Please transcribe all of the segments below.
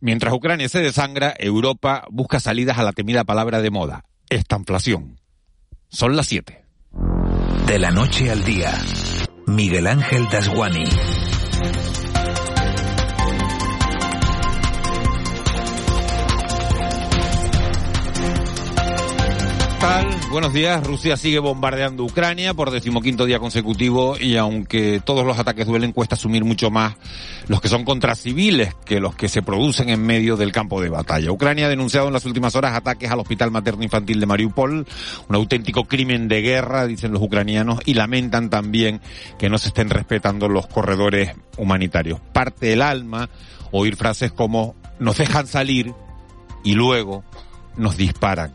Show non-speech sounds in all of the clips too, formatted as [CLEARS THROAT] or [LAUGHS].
Mientras Ucrania se desangra, Europa busca salidas a la temida palabra de moda, estanflación. Son las 7. De la noche al día, Miguel Ángel Dasguani. Buenos días. Rusia sigue bombardeando Ucrania por decimoquinto día consecutivo y aunque todos los ataques duelen, cuesta asumir mucho más los que son contra civiles que los que se producen en medio del campo de batalla. Ucrania ha denunciado en las últimas horas ataques al hospital materno infantil de Mariupol, un auténtico crimen de guerra, dicen los ucranianos, y lamentan también que no se estén respetando los corredores humanitarios. Parte el alma oír frases como nos dejan salir y luego nos disparan.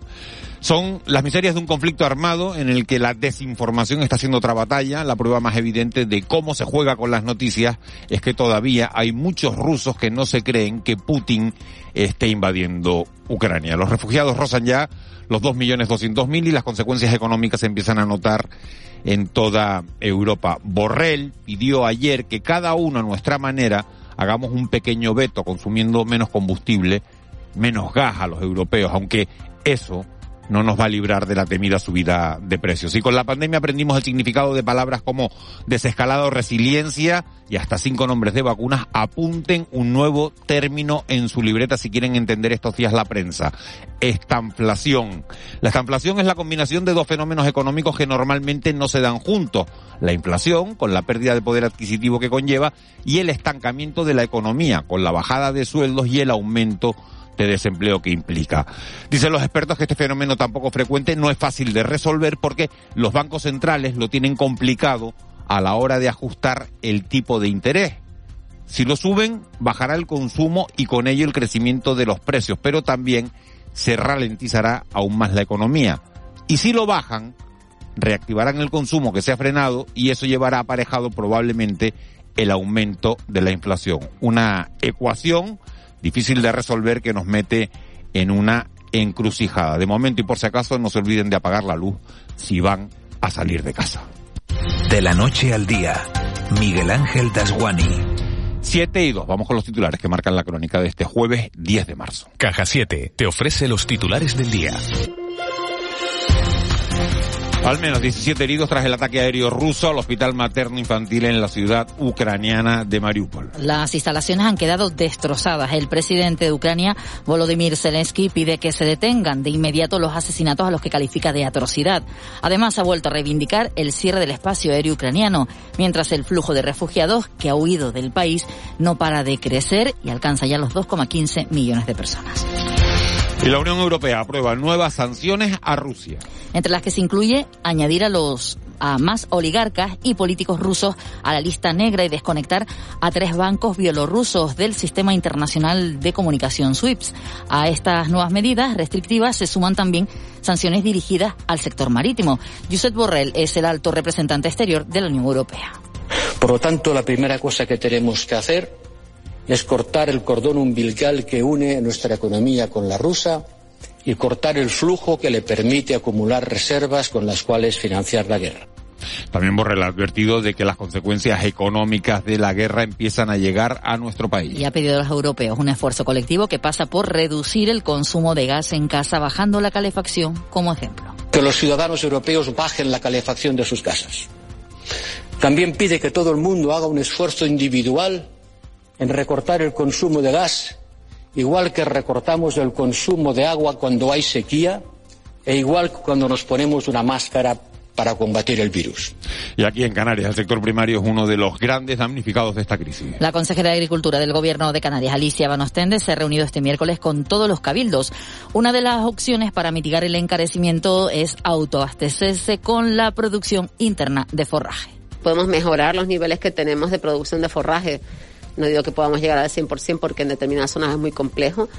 Son las miserias de un conflicto armado en el que la desinformación está haciendo otra batalla. La prueba más evidente de cómo se juega con las noticias es que todavía hay muchos rusos que no se creen que Putin esté invadiendo Ucrania. Los refugiados rozan ya los 2.200.000 y las consecuencias económicas se empiezan a notar en toda Europa. Borrell pidió ayer que cada uno a nuestra manera hagamos un pequeño veto consumiendo menos combustible, menos gas a los europeos, aunque eso no nos va a librar de la temida subida de precios. Y con la pandemia aprendimos el significado de palabras como desescalado, resiliencia y hasta cinco nombres de vacunas. Apunten un nuevo término en su libreta si quieren entender estos días la prensa. Estanflación. La estanflación es la combinación de dos fenómenos económicos que normalmente no se dan juntos. La inflación, con la pérdida de poder adquisitivo que conlleva, y el estancamiento de la economía, con la bajada de sueldos y el aumento desempleo que implica. Dicen los expertos que este fenómeno tan poco frecuente no es fácil de resolver porque los bancos centrales lo tienen complicado a la hora de ajustar el tipo de interés. Si lo suben, bajará el consumo y con ello el crecimiento de los precios, pero también se ralentizará aún más la economía. Y si lo bajan, reactivarán el consumo que se ha frenado y eso llevará aparejado probablemente el aumento de la inflación. Una ecuación difícil de resolver que nos mete en una encrucijada. De momento y por si acaso no se olviden de apagar la luz si van a salir de casa. De la noche al día, Miguel Ángel Dasguani. 7 y 2. Vamos con los titulares que marcan la crónica de este jueves 10 de marzo. Caja 7 te ofrece los titulares del día. Al menos 17 heridos tras el ataque aéreo ruso al hospital materno infantil en la ciudad ucraniana de Mariupol. Las instalaciones han quedado destrozadas. El presidente de Ucrania, Volodymyr Zelensky, pide que se detengan de inmediato los asesinatos a los que califica de atrocidad. Además, ha vuelto a reivindicar el cierre del espacio aéreo ucraniano, mientras el flujo de refugiados que ha huido del país no para de crecer y alcanza ya los 2,15 millones de personas. Y la Unión Europea aprueba nuevas sanciones a Rusia. Entre las que se incluye añadir a los a más oligarcas y políticos rusos a la lista negra y desconectar a tres bancos bielorrusos del sistema internacional de comunicación SWIFT. A estas nuevas medidas restrictivas se suman también sanciones dirigidas al sector marítimo. Josep Borrell es el alto representante exterior de la Unión Europea. Por lo tanto, la primera cosa que tenemos que hacer es cortar el cordón umbilical que une nuestra economía con la rusa y cortar el flujo que le permite acumular reservas con las cuales financiar la guerra. También Borrell ha advertido de que las consecuencias económicas de la guerra empiezan a llegar a nuestro país. Y ha pedido a los europeos un esfuerzo colectivo que pasa por reducir el consumo de gas en casa, bajando la calefacción como ejemplo. Que los ciudadanos europeos bajen la calefacción de sus casas. También pide que todo el mundo haga un esfuerzo individual en recortar el consumo de gas, igual que recortamos el consumo de agua cuando hay sequía, e igual que cuando nos ponemos una máscara para combatir el virus. Y aquí en Canarias, el sector primario es uno de los grandes damnificados de esta crisis. La consejera de Agricultura del Gobierno de Canarias, Alicia Banostende, se ha reunido este miércoles con todos los cabildos. Una de las opciones para mitigar el encarecimiento es autoabastecerse con la producción interna de forraje. Podemos mejorar los niveles que tenemos de producción de forraje no digo que podamos llegar al 100% porque en determinadas zonas es muy complejo,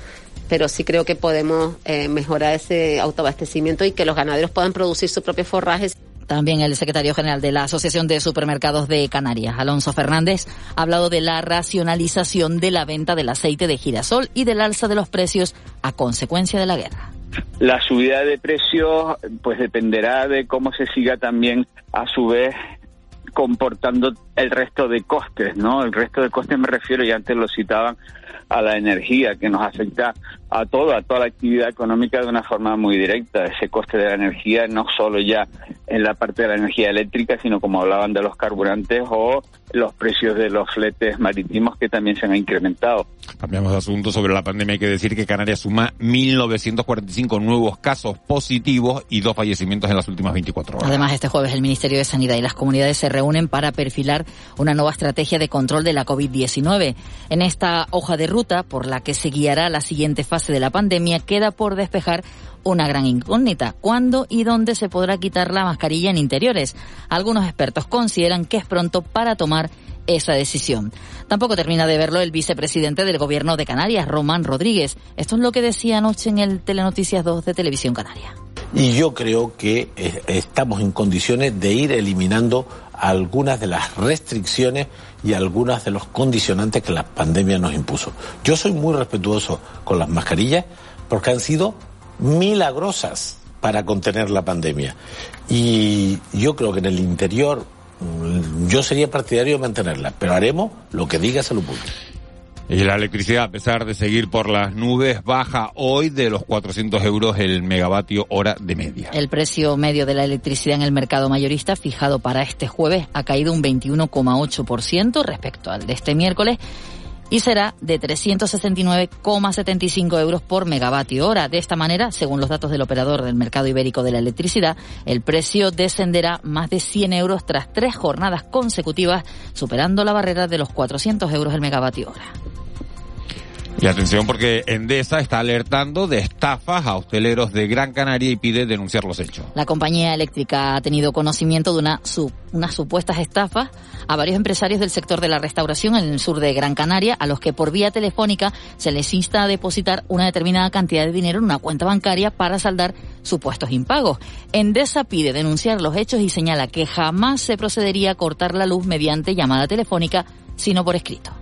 pero sí creo que podemos eh, mejorar ese autoabastecimiento y que los ganaderos puedan producir sus propios forrajes. También el secretario general de la Asociación de Supermercados de Canarias, Alonso Fernández, ha hablado de la racionalización de la venta del aceite de girasol y del alza de los precios a consecuencia de la guerra. La subida de precios pues dependerá de cómo se siga también a su vez comportando el resto de costes, ¿no? El resto de costes me refiero, y antes lo citaban a la energía, que nos afecta a todo, a toda la actividad económica de una forma muy directa. Ese coste de la energía no solo ya en la parte de la energía eléctrica, sino como hablaban de los carburantes o los precios de los fletes marítimos que también se han incrementado. Cambiamos de asunto sobre la pandemia. Hay que decir que Canarias suma 1.945 nuevos casos positivos y dos fallecimientos en las últimas 24 horas. Además, este jueves el Ministerio de Sanidad y las comunidades se reúnen para perfilar una nueva estrategia de control de la COVID-19. En esta hoja de ruta por la que se guiará la siguiente fase de la pandemia queda por despejar una gran incógnita. ¿Cuándo y dónde se podrá quitar la mascarilla en interiores? Algunos expertos consideran que es pronto para tomar esa decisión. Tampoco termina de verlo el vicepresidente del Gobierno de Canarias, Román Rodríguez. Esto es lo que decía anoche en el Telenoticias 2 de Televisión Canaria. Y yo creo que eh, estamos en condiciones de ir eliminando algunas de las restricciones y algunas de los condicionantes que la pandemia nos impuso. Yo soy muy respetuoso con las mascarillas porque han sido milagrosas para contener la pandemia. Y yo creo que en el interior mm, yo sería partidario de mantenerla, pero haremos lo que diga Salud Pública. Y la electricidad, a pesar de seguir por las nubes, baja hoy de los 400 euros el megavatio hora de media. El precio medio de la electricidad en el mercado mayorista, fijado para este jueves, ha caído un 21,8% respecto al de este miércoles y será de 369,75 euros por megavatio hora. De esta manera, según los datos del operador del mercado ibérico de la electricidad, el precio descenderá más de 100 euros tras tres jornadas consecutivas, superando la barrera de los 400 euros el megavatio hora. Y atención porque Endesa está alertando de estafas a hosteleros de Gran Canaria y pide denunciar los hechos. La compañía eléctrica ha tenido conocimiento de una unas supuestas estafas a varios empresarios del sector de la restauración en el sur de Gran Canaria, a los que por vía telefónica se les insta a depositar una determinada cantidad de dinero en una cuenta bancaria para saldar supuestos impagos. Endesa pide denunciar los hechos y señala que jamás se procedería a cortar la luz mediante llamada telefónica, sino por escrito.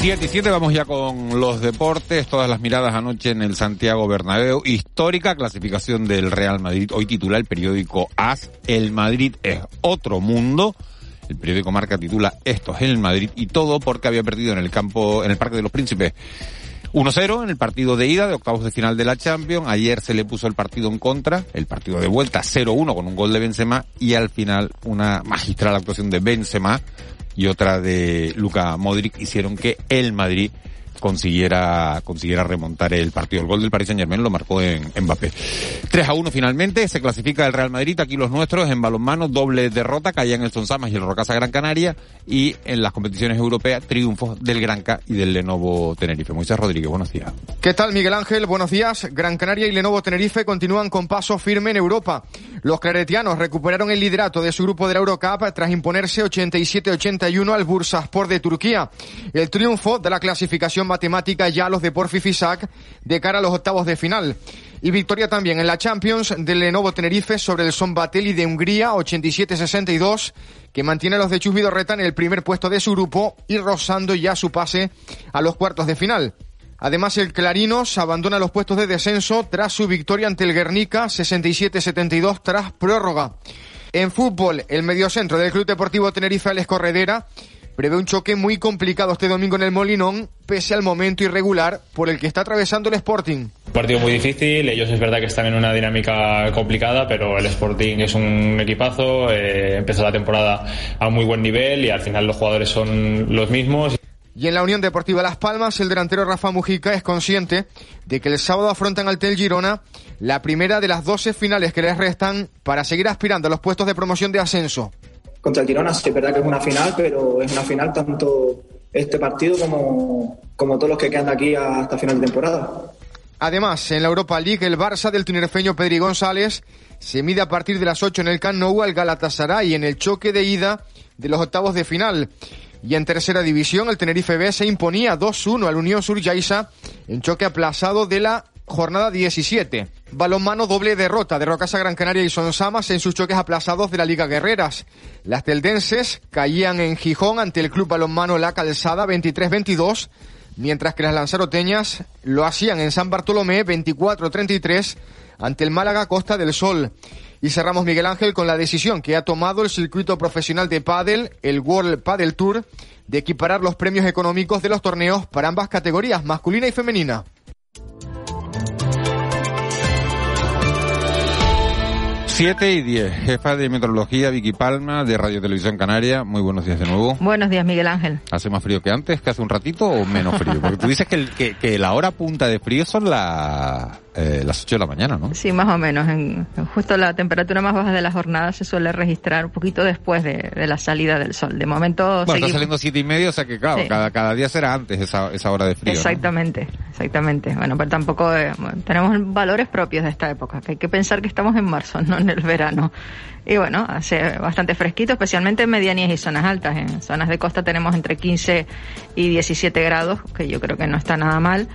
7 y 7, vamos ya con los deportes. Todas las miradas anoche en el Santiago Bernabéu. Histórica clasificación del Real Madrid. Hoy titula el periódico AS. El Madrid es otro mundo. El periódico Marca titula Esto es el Madrid. Y todo porque había perdido en el campo, en el Parque de los Príncipes. 1-0 en el partido de ida de octavos de final de la Champions. Ayer se le puso el partido en contra, el partido de vuelta 0-1 con un gol de Benzema y al final una magistral actuación de Benzema y otra de Luca Modric hicieron que el Madrid consiguiera, consiguiera remontar el partido. El gol del Paris Saint Germain lo marcó en Mbappé. 3 a 1 finalmente, se clasifica el Real Madrid, aquí los nuestros en balonmano, doble derrota, caían el Sonsamas y el Rocasa Gran Canaria, y en las competiciones europeas, triunfos del Granca y del Lenovo Tenerife. Moisés Rodríguez, buenos días. ¿Qué tal Miguel Ángel? Buenos días. Gran Canaria y Lenovo Tenerife continúan con paso firme en Europa. Los claretianos recuperaron el liderato de su grupo de la Eurocup tras imponerse 87-81 al Bursaspor de Turquía. El triunfo de la clasificación matemática ya los de Porfi Fisac de cara a los octavos de final. Y victoria también en la Champions del Lenovo Tenerife sobre el Son Batelli de Hungría, 87-62, que mantiene a los de Chusvidorreta en el primer puesto de su grupo y rozando ya su pase a los cuartos de final. Además, el Clarinos abandona los puestos de descenso tras su victoria ante el Guernica 67-72 tras prórroga. En fútbol, el mediocentro del Club Deportivo Tenerife Alex Corredera prevé un choque muy complicado este domingo en el Molinón, pese al momento irregular por el que está atravesando el Sporting. Un partido muy difícil, ellos es verdad que están en una dinámica complicada, pero el Sporting es un equipazo, eh, empezó la temporada a muy buen nivel y al final los jugadores son los mismos. Y en la Unión Deportiva Las Palmas, el delantero Rafa Mujica es consciente de que el sábado afrontan al Tel Girona la primera de las 12 finales que les restan para seguir aspirando a los puestos de promoción de ascenso contra el Girona. Sí, es verdad que es una final, pero es una final tanto este partido como, como todos los que quedan de aquí hasta final de temporada. Además, en la Europa League, el Barça del tinerfeño Pedri González se mide a partir de las 8 en el Camp Nou al Galatasaray en el choque de ida de los octavos de final. Y en tercera división, el Tenerife B se imponía 2-1 al Unión Sur Yaisa en choque aplazado de la jornada 17. Balonmano doble derrota de Rocasa Gran Canaria y Sonsamas en sus choques aplazados de la Liga Guerreras. Las teldenses caían en Gijón ante el Club Balonmano La Calzada 23-22, mientras que las lanzaroteñas lo hacían en San Bartolomé 24-33 ante el Málaga Costa del Sol. Y cerramos Miguel Ángel con la decisión que ha tomado el circuito profesional de pádel, el World Padel Tour, de equiparar los premios económicos de los torneos para ambas categorías, masculina y femenina. 7 y 10. Jefa de Meteorología, Vicky Palma, de Radio Televisión Canaria. Muy buenos días de nuevo. Buenos días, Miguel Ángel. ¿Hace más frío que antes, que hace un ratito, o menos frío? Porque tú dices que, que, que la hora punta de frío son la, eh, las 8 de la mañana, ¿no? Sí, más o menos. En, justo la temperatura más baja de la jornada se suele registrar un poquito después de, de la salida del sol. De momento. Bueno, seguimos... está saliendo siete y medio, o sea que claro, Sí. cada, cada día será antes esa, esa hora de frío. ¿no? Exactamente, exactamente. Bueno, pero tampoco eh, tenemos valores propios de esta época, que hay que pensar que estamos en marzo, [LAUGHS] no en el verano. Y bueno, hace bastante fresquito, especialmente en medianías y zonas altas. En zonas de costa tenemos entre 15 y 17 grados, que yo creo que no está nada mal.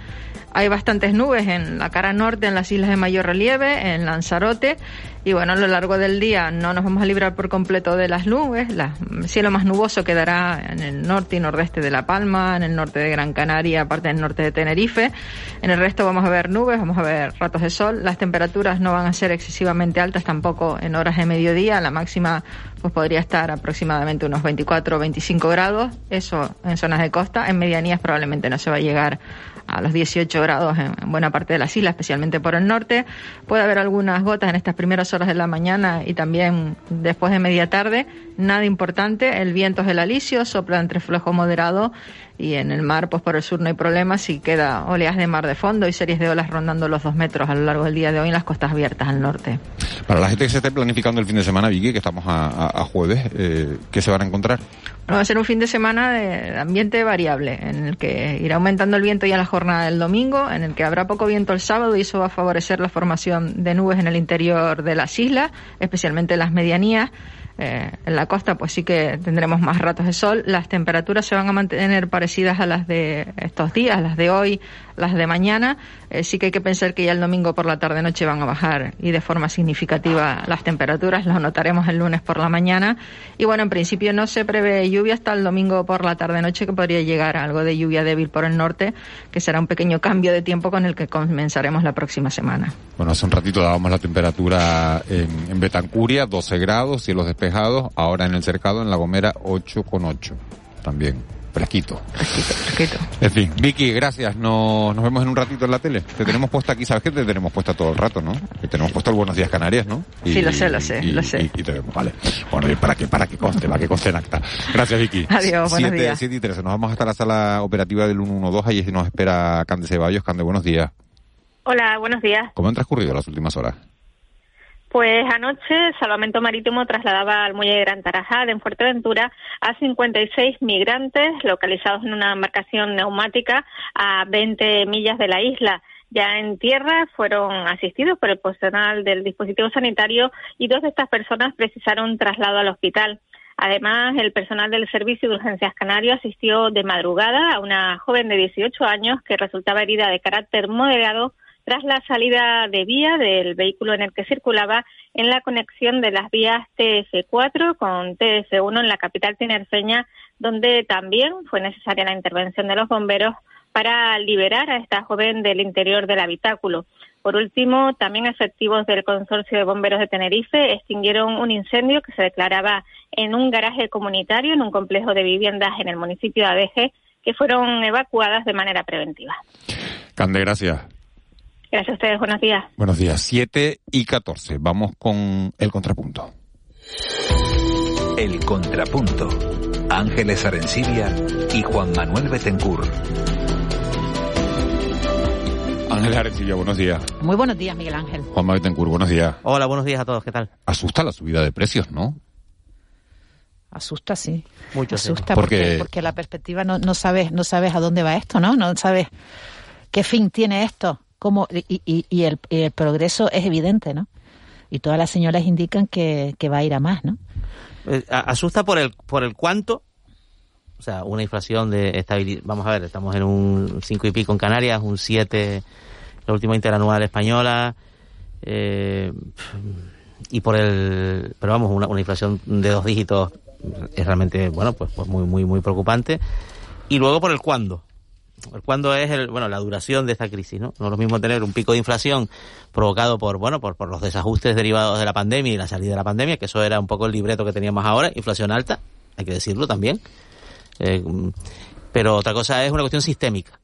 Hay bastantes nubes en la cara norte, en las islas de mayor relieve, en Lanzarote. Y bueno, a lo largo del día no nos vamos a librar por completo de las nubes. El cielo más nuboso quedará en el norte y nordeste de La Palma, en el norte de Gran Canaria, parte del norte de Tenerife. En el resto vamos a ver nubes, vamos a ver ratos de sol. Las temperaturas no van a ser excesivamente altas tampoco en horas de mediodía. La máxima pues podría estar aproximadamente unos 24 o 25 grados. Eso en zonas de costa. En medianías probablemente no se va a llegar a los 18 grados en, en buena parte de las islas, especialmente por el norte. Puede haber algunas gotas en estas primeras horas de la mañana y también después de media tarde. Nada importante. El viento es el alisio, sopla entre flojo moderado y en el mar, pues por el sur no hay problema si queda oleaje de mar de fondo y series de olas rondando los dos metros a lo largo del día de hoy en las costas abiertas al norte. Para la gente que se esté planificando el fin de semana, Vicky, que estamos a, a- a jueves, eh, ¿qué se van a encontrar? Bueno, va a ser un fin de semana de ambiente variable, en el que irá aumentando el viento ya en la jornada del domingo, en el que habrá poco viento el sábado y eso va a favorecer la formación de nubes en el interior de las islas, especialmente en las medianías. Eh, en la costa pues sí que tendremos más ratos de sol. Las temperaturas se van a mantener parecidas a las de estos días, las de hoy, las de mañana. Eh, sí que hay que pensar que ya el domingo por la tarde-noche van a bajar y de forma significativa las temperaturas. Lo notaremos el lunes por la mañana. Y bueno, en principio no se prevé lluvia hasta el domingo por la tarde-noche, que podría llegar algo de lluvia débil por el norte, que será un pequeño cambio de tiempo con el que comenzaremos la próxima semana. Bueno, hace un ratito dábamos la temperatura en, en Betancuria, 12 grados, cielos despejados. Ahora en el cercado, en La Gomera, 8,8. También, fresquito. Fresquito. En fin, Vicky, gracias. Nos, nos vemos en un ratito en la tele. Te tenemos puesta aquí, ¿sabes qué? Te tenemos puesta todo el rato, ¿no? Te tenemos puesto el Buenos Días Canarias, ¿no? Sí, lo sé, lo sé, y- lo sé. Y, y te vemos, vale. Bueno, y para que, para que conste, para que conste en acta. Gracias, Vicky. Adiós, buenos Siete- días. siete y 13. Nos vamos hasta la sala operativa del 112. Ahí nos espera Cande Ceballos. Cande, buenos días. Hola, buenos días. ¿Cómo han transcurrido las últimas horas? Pues anoche Salvamento Marítimo trasladaba al muelle de Gran Tarajal en Fuerteventura a 56 migrantes localizados en una embarcación neumática a 20 millas de la isla. Ya en tierra fueron asistidos por el personal del dispositivo sanitario y dos de estas personas precisaron traslado al hospital. Además, el personal del Servicio de Urgencias Canario asistió de madrugada a una joven de 18 años que resultaba herida de carácter moderado tras la salida de vía del vehículo en el que circulaba en la conexión de las vías TF4 con TF1 en la capital tinerfeña, donde también fue necesaria la intervención de los bomberos para liberar a esta joven del interior del habitáculo. Por último, también efectivos del Consorcio de Bomberos de Tenerife extinguieron un incendio que se declaraba en un garaje comunitario en un complejo de viviendas en el municipio de Adeje, que fueron evacuadas de manera preventiva. Cande, gracias. Gracias a ustedes, buenos días. Buenos días. 7 y 14. Vamos con el contrapunto. El Contrapunto. Ángeles Arencibia y Juan Manuel Betencur. Ángeles Arencibia, buenos días. Muy buenos días, Miguel Ángel. Juan Betancourt, buenos días. Hola, buenos días a todos, ¿qué tal? Asusta la subida de precios, ¿no? Asusta, sí. Mucho, sí. Asusta Porque- porque, porque la perspectiva no, no sabes no sabes a dónde va esto, ¿no? No sabes qué fin tiene esto. Cómo, y, y- y el, y el progreso es evidente, ¿no? Y todas las señoras indican que, que va a ir a más, ¿no? Eh, asusta por el por el cuánto. O sea, una inflación de estabilidad. Vamos a ver, estamos en un 5 y pico en Canarias, un 7 la última interanual española. Eh, y por el. Pero vamos, una, una inflación de dos dígitos es realmente, bueno, pues, pues muy, muy, muy preocupante. Y luego por el cuándo. Cuándo es el, bueno, la duración de esta crisis, ¿no? No es lo mismo tener un pico de inflación provocado por, bueno, por, por los desajustes derivados de la pandemia y la salida de la pandemia, que eso era un poco el libreto que teníamos ahora, inflación alta, hay que decirlo también. Eh, pero otra cosa es una cuestión sistémica,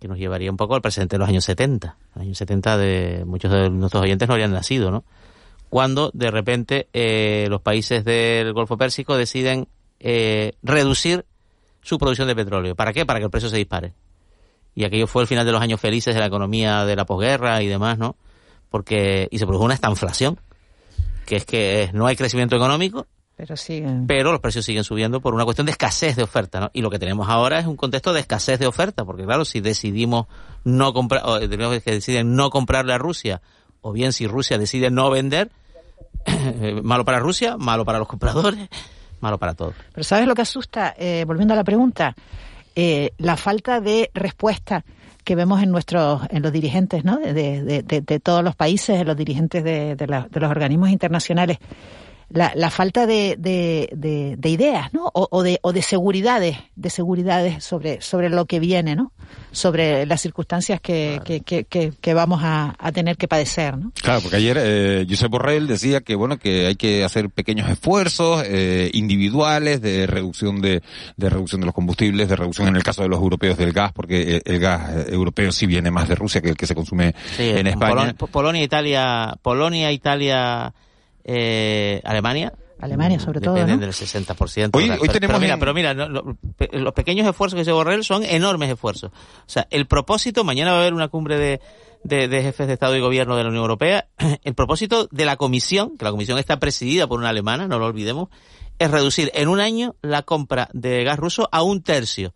que nos llevaría un poco al presente de los años 70. Los años 70 de muchos de nuestros oyentes no habían nacido, ¿no? Cuando de repente eh, los países del Golfo Pérsico deciden eh, reducir su producción de petróleo. ¿Para qué? Para que el precio se dispare. Y aquello fue el final de los años felices de la economía de la posguerra y demás, ¿no? Porque, y se produjo una estanflación, que es que no hay crecimiento económico, pero siguen. Pero los precios siguen subiendo por una cuestión de escasez de oferta, ¿no? Y lo que tenemos ahora es un contexto de escasez de oferta, porque claro, si decidimos no comprar, o tenemos que deciden no comprarle a Rusia, o bien si Rusia decide no vender, [COUGHS] malo para Rusia, malo para los compradores, malo para todos. Pero ¿sabes lo que asusta? Eh, volviendo a la pregunta, eh, la falta de respuesta que vemos en nuestros, en los dirigentes, ¿no? De, todos los países, en los dirigentes de los organismos internacionales la, la falta de, de, de, ideas, ¿no? O, o, de, o de seguridades, de seguridades sobre, sobre lo que viene, ¿no? Sobre las circunstancias que, claro. que, que, que, vamos a, a, tener que padecer, ¿no? Claro, porque ayer eh, Josep Borrell decía que, bueno, que hay que hacer pequeños esfuerzos eh, individuales de reducción de, de reducción de los combustibles, de reducción en el caso de los europeos del gas, porque el gas europeo sí viene más de Rusia que el que se consume sí, en España. Pol Polonia, Italia, Polonia, Italia, eh, Alemania. Alemania, sobre todo. Dependen ¿no? del 60%. Hoy, hoy tenemos pero mira, en... pero mira no, los pequeños esfuerzos que se Borrell son enormes esfuerzos. O sea, el propósito, mañana va a haber una cumbre de, de, de, jefes de Estado y Gobierno de la Unión Europea, [CLEARS THROAT] el propósito de la Comisión, que la Comisión está presidida por una alemana, no lo olvidemos, es reducir en un año la compra de gas ruso a un tercio.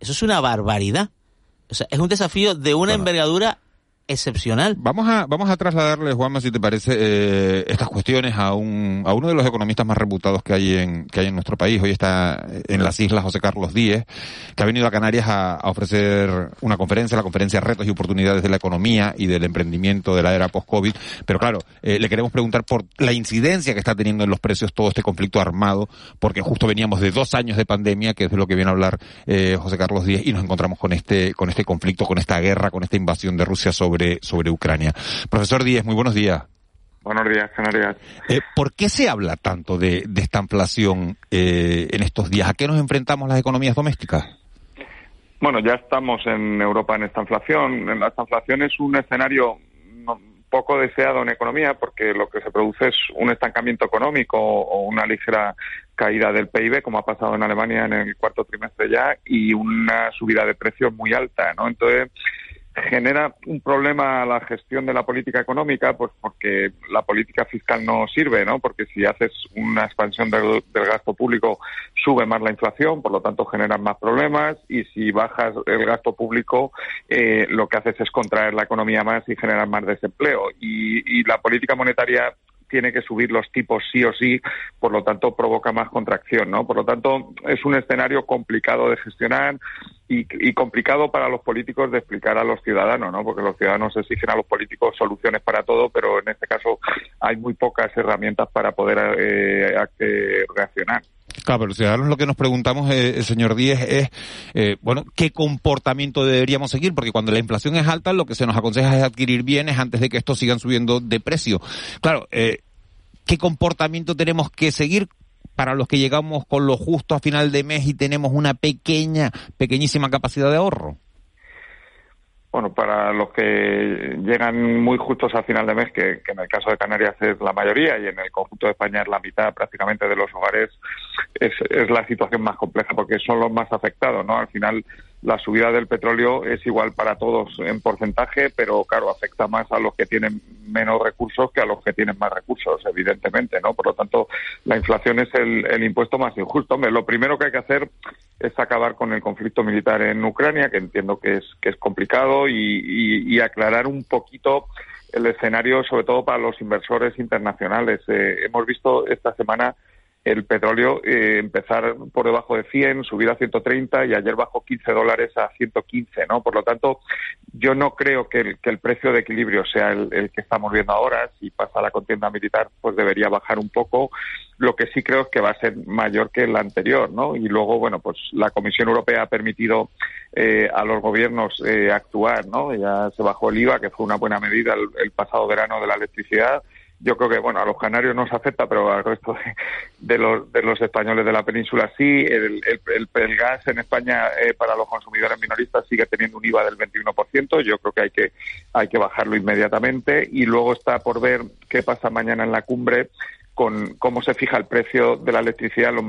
Eso es una barbaridad. O sea, es un desafío de una bueno. envergadura excepcional. Vamos a, vamos a trasladarle, Juanma, si te parece, eh, estas cuestiones a un, a uno de los economistas más reputados que hay en, que hay en nuestro país. Hoy está en las islas José Carlos Díez, que ha venido a Canarias a, ofrecer una conferencia, la conferencia Retos y Oportunidades de la Economía y del Emprendimiento de la Era Post-COVID. Pero claro, eh, le queremos preguntar por la incidencia que está teniendo en los precios todo este conflicto armado, porque justo veníamos de dos años de pandemia, que es de lo que viene a hablar eh, José Carlos Díez, y nos encontramos con este, con este conflicto, con esta guerra, con esta invasión de Rusia sobre sobre, sobre Ucrania. Profesor Díez, muy buenos días. Buenos días, Canarias. Eh, ¿Por qué se habla tanto de, de esta inflación eh, en estos días? ¿A qué nos enfrentamos las economías domésticas? Bueno, ya estamos en Europa en esta inflación. Esta inflación es un escenario poco deseado en economía porque lo que se produce es un estancamiento económico o una ligera caída del PIB, como ha pasado en Alemania en el cuarto trimestre ya, y una subida de precios muy alta, ¿no? Entonces, genera un problema a la gestión de la política económica, pues porque la política fiscal no sirve, ¿no? Porque si haces una expansión del, gasto público, sube más la inflación, por lo tanto generan más problemas, y si bajas el gasto público, eh, lo que haces es contraer la economía más y generar más desempleo. Y, y la política monetaria tiene que subir los tipos sí o sí, por lo tanto provoca más contracción, ¿no? Por lo tanto, es un escenario complicado de gestionar y, complicado para los políticos de explicar a los ciudadanos, ¿no? Porque los ciudadanos exigen a los políticos soluciones para todo, pero en este caso hay muy pocas herramientas para poder eh, eh, reaccionar. Claro, pero ciudadanos lo que nos preguntamos, eh, señor Díez, es, eh, bueno, ¿qué comportamiento deberíamos seguir? Porque cuando la inflación es alta, lo que se nos aconseja es adquirir bienes antes de que estos sigan subiendo de precio. Claro, eh, ¿qué comportamiento tenemos que seguir? para los que llegamos con lo justo a final de mes y tenemos una pequeña, pequeñísima capacidad de ahorro? Bueno, para los que llegan muy justos a final de mes, que, en el caso de Canarias es la mayoría y en el conjunto de España es la mitad prácticamente de los hogares, es, es la situación más compleja porque son los más afectados, ¿no? Al final la subida del petróleo es igual para todos en porcentaje, pero claro, afecta más a los que tienen menos recursos que a los que tienen más recursos, evidentemente, ¿no? Por lo tanto, la inflación es el, impuesto más injusto. Hombre, lo primero que hay que hacer es acabar con el conflicto militar en Ucrania, que entiendo que es, que es complicado, y, y, y aclarar un poquito el escenario, sobre todo para los inversores internacionales. Eh, hemos visto esta semana el petróleo eh, empezar por debajo de 100, subir a 130 y ayer bajó 15 dólares a 115, ¿no? Por lo tanto, yo no creo que el, que el precio de equilibrio sea el, que estamos viendo ahora. Si pasa la contienda militar, pues debería bajar un poco. Lo que sí creo es que va a ser mayor que el anterior, ¿no? Y luego, bueno, pues la Comisión Europea ha permitido eh, a los gobiernos eh, actuar, ¿no? Ya se bajó el IVA, que fue una buena medida el pasado verano de la electricidad yo creo que bueno a los canarios no se afecta pero al resto de, los, de los españoles de la península sí. El, el, gas en España eh, para los consumidores minoristas sigue teniendo un IVA del 21% yo creo que hay que hay que bajarlo inmediatamente. Y luego está por ver qué pasa mañana en la cumbre con cómo se fija el precio de la electricidad en los,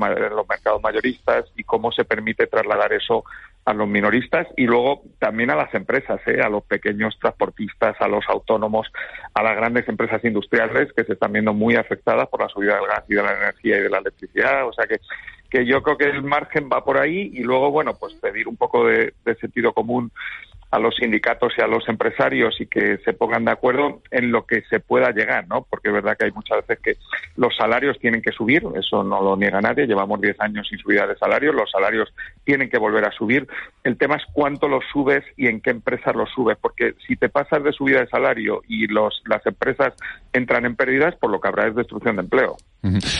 mercados mayoristas y cómo se permite trasladar eso a los minoristas y luego también a las empresas, ¿eh? a los pequeños transportistas, a los autónomos, a las grandes empresas industriales que se están viendo muy afectadas por la subida del gas y de la energía y de la electricidad. O sea que, que yo creo que el margen va por ahí y luego, bueno, pues pedir un poco de sentido común a los sindicatos y a los empresarios y que se pongan de acuerdo en lo que se pueda llegar, ¿no? Porque es verdad que hay muchas veces que los salarios tienen que subir, eso no lo niega nadie, llevamos 10 años sin subida de salarios, los salarios tienen que volver a subir. El tema es cuánto los subes y en qué empresas los subes, porque si te pasas de subida de salario y los, las empresas entran en pérdidas, por lo que habrá es destrucción de empleo.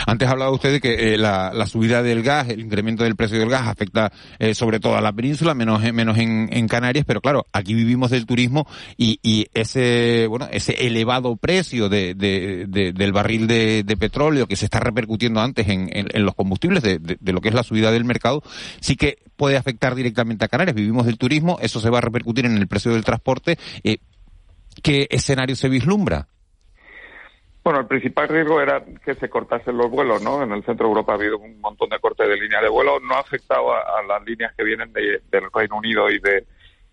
Antes hablaba usted de que eh, la, subida del gas, el incremento del precio del gas afecta eh, sobre todo a la península, menos, menos en, en Canarias, pero claro, aquí vivimos del turismo y, y ese, bueno, ese elevado precio de, de, del barril de, petróleo que se está repercutiendo antes en, en, los combustibles de, lo que es la subida del mercado, sí que puede afectar directamente a Canarias. Vivimos del turismo, eso se va a repercutir en el precio del transporte. Eh, ¿Qué escenario se vislumbra? Bueno, el principal riesgo era que se cortasen los vuelos, ¿no? En el centro de Europa ha habido un montón de cortes de línea de vuelo. No ha afectado a, las líneas que vienen del Reino Unido y de,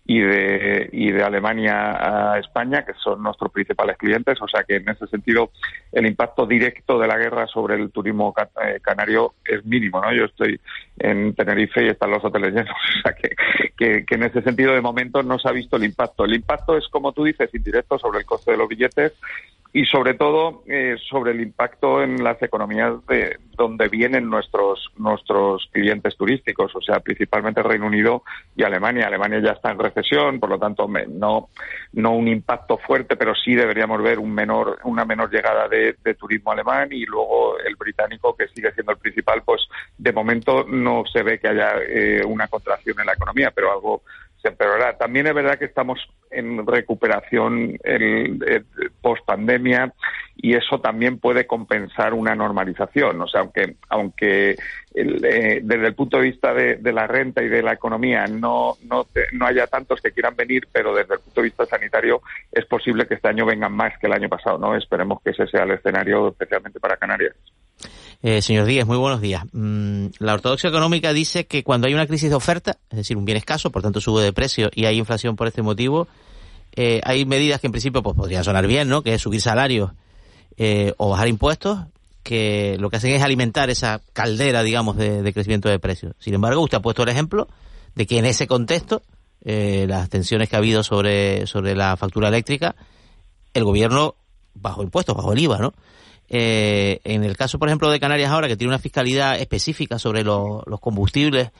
y de, y de Alemania a España, que son nuestros principales clientes. O sea que en ese sentido el impacto directo de la guerra sobre el turismo eh, canario es mínimo. ¿no? Yo estoy en Tenerife y están los hoteles llenos. [LAUGHS] O sea que, que, que en ese sentido de momento no se ha visto el impacto. El impacto es, como tú dices, indirecto sobre el coste de los billetes y sobre todo eh, sobre el impacto en las economías de donde vienen nuestros nuestros clientes turísticos, o sea, principalmente Reino Unido y Alemania. Alemania ya está en recesión, por lo tanto no no un impacto fuerte, pero sí deberíamos ver un menor una menor llegada de, turismo alemán y luego el británico que sigue siendo el principal, pues de momento no se ve que haya eh, una contracción en la economía, pero algo pero También es verdad que estamos en recuperación el, post pandemia y eso también puede compensar una normalización. O sea, aunque, aunque eh, desde el punto de vista de, la renta y de la economía no, no, no haya tantos que quieran venir, pero desde el punto de vista sanitario es posible que este año vengan más que el año pasado. no Esperemos que ese sea el escenario especialmente para Canarias. Eh, señor Díaz, muy buenos días. Mm, la ortodoxia económica dice que cuando hay una crisis de oferta, es decir, un bien escaso, por tanto sube de precio y hay inflación por este motivo, eh, hay medidas que en principio pues, podrían sonar bien, ¿no? Que es subir salarios eh, o bajar impuestos, que lo que hacen es alimentar esa caldera, digamos, de, crecimiento de precios. Sin embargo, usted ha puesto el ejemplo de que en ese contexto, eh, las tensiones que ha habido sobre, sobre la factura eléctrica, el gobierno bajo impuestos, bajo el IVA, ¿no? Eh, en el caso, por ejemplo, de Canarias ahora, que tiene una fiscalidad específica sobre los combustibles,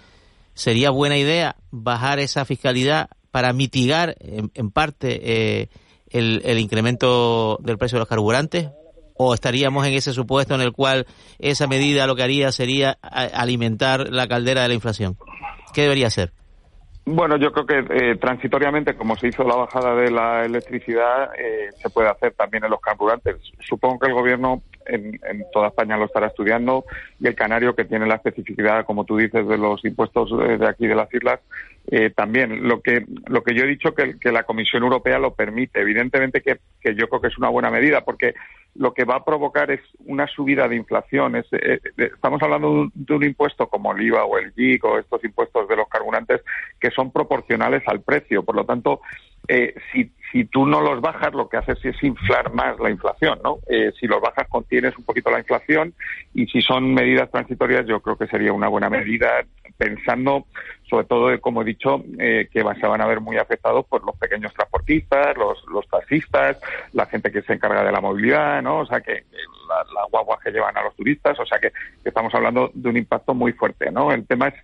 sería buena idea bajar esa fiscalidad para mitigar en, parte eh, el, incremento del precio de los carburantes? ¿O estaríamos en ese supuesto en el cual esa medida lo que haría sería alimentar la caldera de la inflación? ¿Qué debería hacer? Bueno, yo creo que eh, transitoriamente, como se hizo la bajada de la electricidad, eh, se puede hacer también en los carburantes. Supongo que el gobierno en, toda España lo estará estudiando y el canario, que tiene la especificidad, como tú dices, de los impuestos de aquí de las islas, eh, también. Lo que, lo que yo he dicho que, que la Comisión Europea lo permite. Evidentemente que, que yo creo que es una buena medida, porque lo que va a provocar es una subida de inflación. Eh, eh, estamos hablando de un, impuesto como el IVA o el GIC o estos impuestos de los carburantes que son proporcionales al precio. Por lo tanto, eh, si, si tú no los bajas, lo que haces es inflar más la inflación, ¿no? Eh, si los bajas, contienes un poquito la inflación y si son medidas transitorias, yo creo que sería una buena medida pensando sobre todo, como he dicho, eh, que se van a ver muy afectados por los pequeños transportistas, los, los taxistas, la gente que se encarga de la movilidad, ¿no? O sea, que las la guaguas que llevan a los turistas, o sea, que, que estamos hablando de un impacto muy fuerte, ¿no? El tema es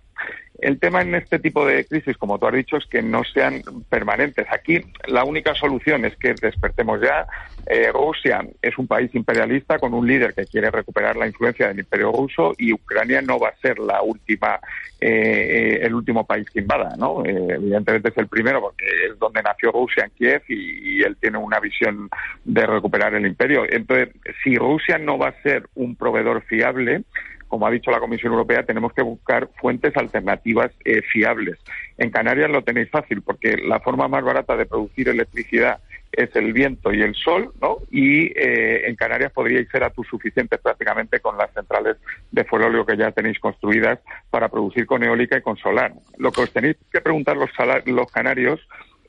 el tema en este tipo de crisis, como tú has dicho, es que no sean permanentes. Aquí la única solución es que despertemos ya. Eh, Rusia es un país imperialista con un líder que quiere recuperar la influencia del imperio ruso y Ucrania no va a ser la última, eh, el último país que invada, ¿no? Eh, evidentemente es el primero porque es donde nació Rusia en Kiev y él tiene una visión de recuperar el imperio. Entonces, si Rusia no va a ser un proveedor fiable, como ha dicho la Comisión Europea, tenemos que buscar fuentes alternativas eh, fiables. En Canarias lo tenéis fácil porque la forma más barata de producir electricidad es el viento y el sol, ¿no? Y eh, en Canarias podríais ser autosuficientes prácticamente con las centrales de fuelóleo que ya tenéis construidas para producir con eólica y con solar. Lo que os tenéis que preguntar los, los canarios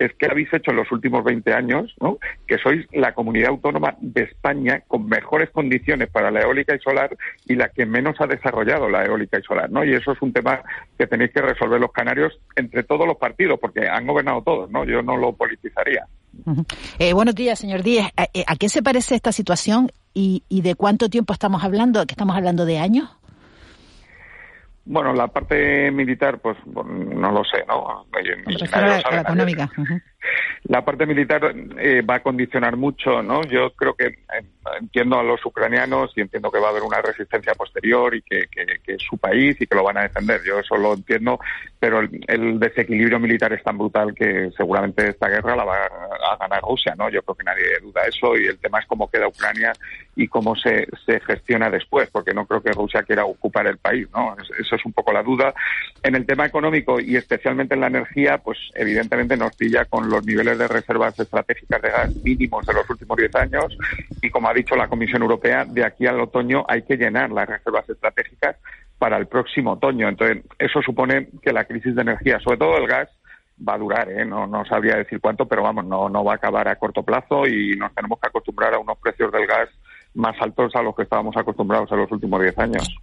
es que habéis hecho en los últimos 20 años, ¿no? que sois la comunidad autónoma de España con mejores condiciones para la eólica y solar y la que menos ha desarrollado la eólica y solar. ¿no? Y eso es un tema que tenéis que resolver los canarios entre todos los partidos, porque han gobernado todos. ¿no? Yo no lo politizaría. Eh, buenos días, señor Díez. ¿A, eh, ¿A, qué se parece esta situación y, y de cuánto tiempo estamos hablando? ¿Que estamos hablando de años? Bueno, la parte militar, pues no lo sé, ¿no? La, la económica. Uh -huh. La parte militar eh, va a condicionar mucho, ¿no? Yo creo que eh, entiendo a los ucranianos y entiendo que va a haber una resistencia posterior y que, que, es su país y que lo van a defender. Yo eso lo entiendo, pero el, el, desequilibrio militar es tan brutal que seguramente esta guerra la va a, a, ganar Rusia, ¿no? Yo creo que nadie duda eso y el tema es cómo queda Ucrania y cómo se, se gestiona después, porque no creo que Rusia quiera ocupar el país, ¿no? Eso es un poco la duda. En el tema económico y especialmente en la energía, pues evidentemente nos pilla con los niveles de reservas estratégicas de gas mínimos de los últimos 10 años y, como ha dicho la Comisión Europea, de aquí al otoño hay que llenar las reservas estratégicas para el próximo otoño. Entonces, eso supone que la crisis de energía, sobre todo el gas, va a durar, ¿eh? no, no sabría decir cuánto, pero vamos, no, no va a acabar a corto plazo y nos tenemos que acostumbrar a unos precios del gas más altos a los que estábamos acostumbrados en los últimos 10 años.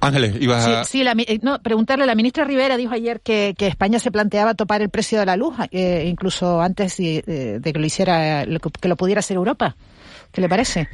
Ángeles, ibas a... Sí, sí la, no, preguntarle, la ministra Rivera dijo ayer que, que, España se planteaba topar el precio de la luz, eh, incluso antes de, de, que lo hiciera, que lo pudiera hacer Europa. ¿Qué le parece?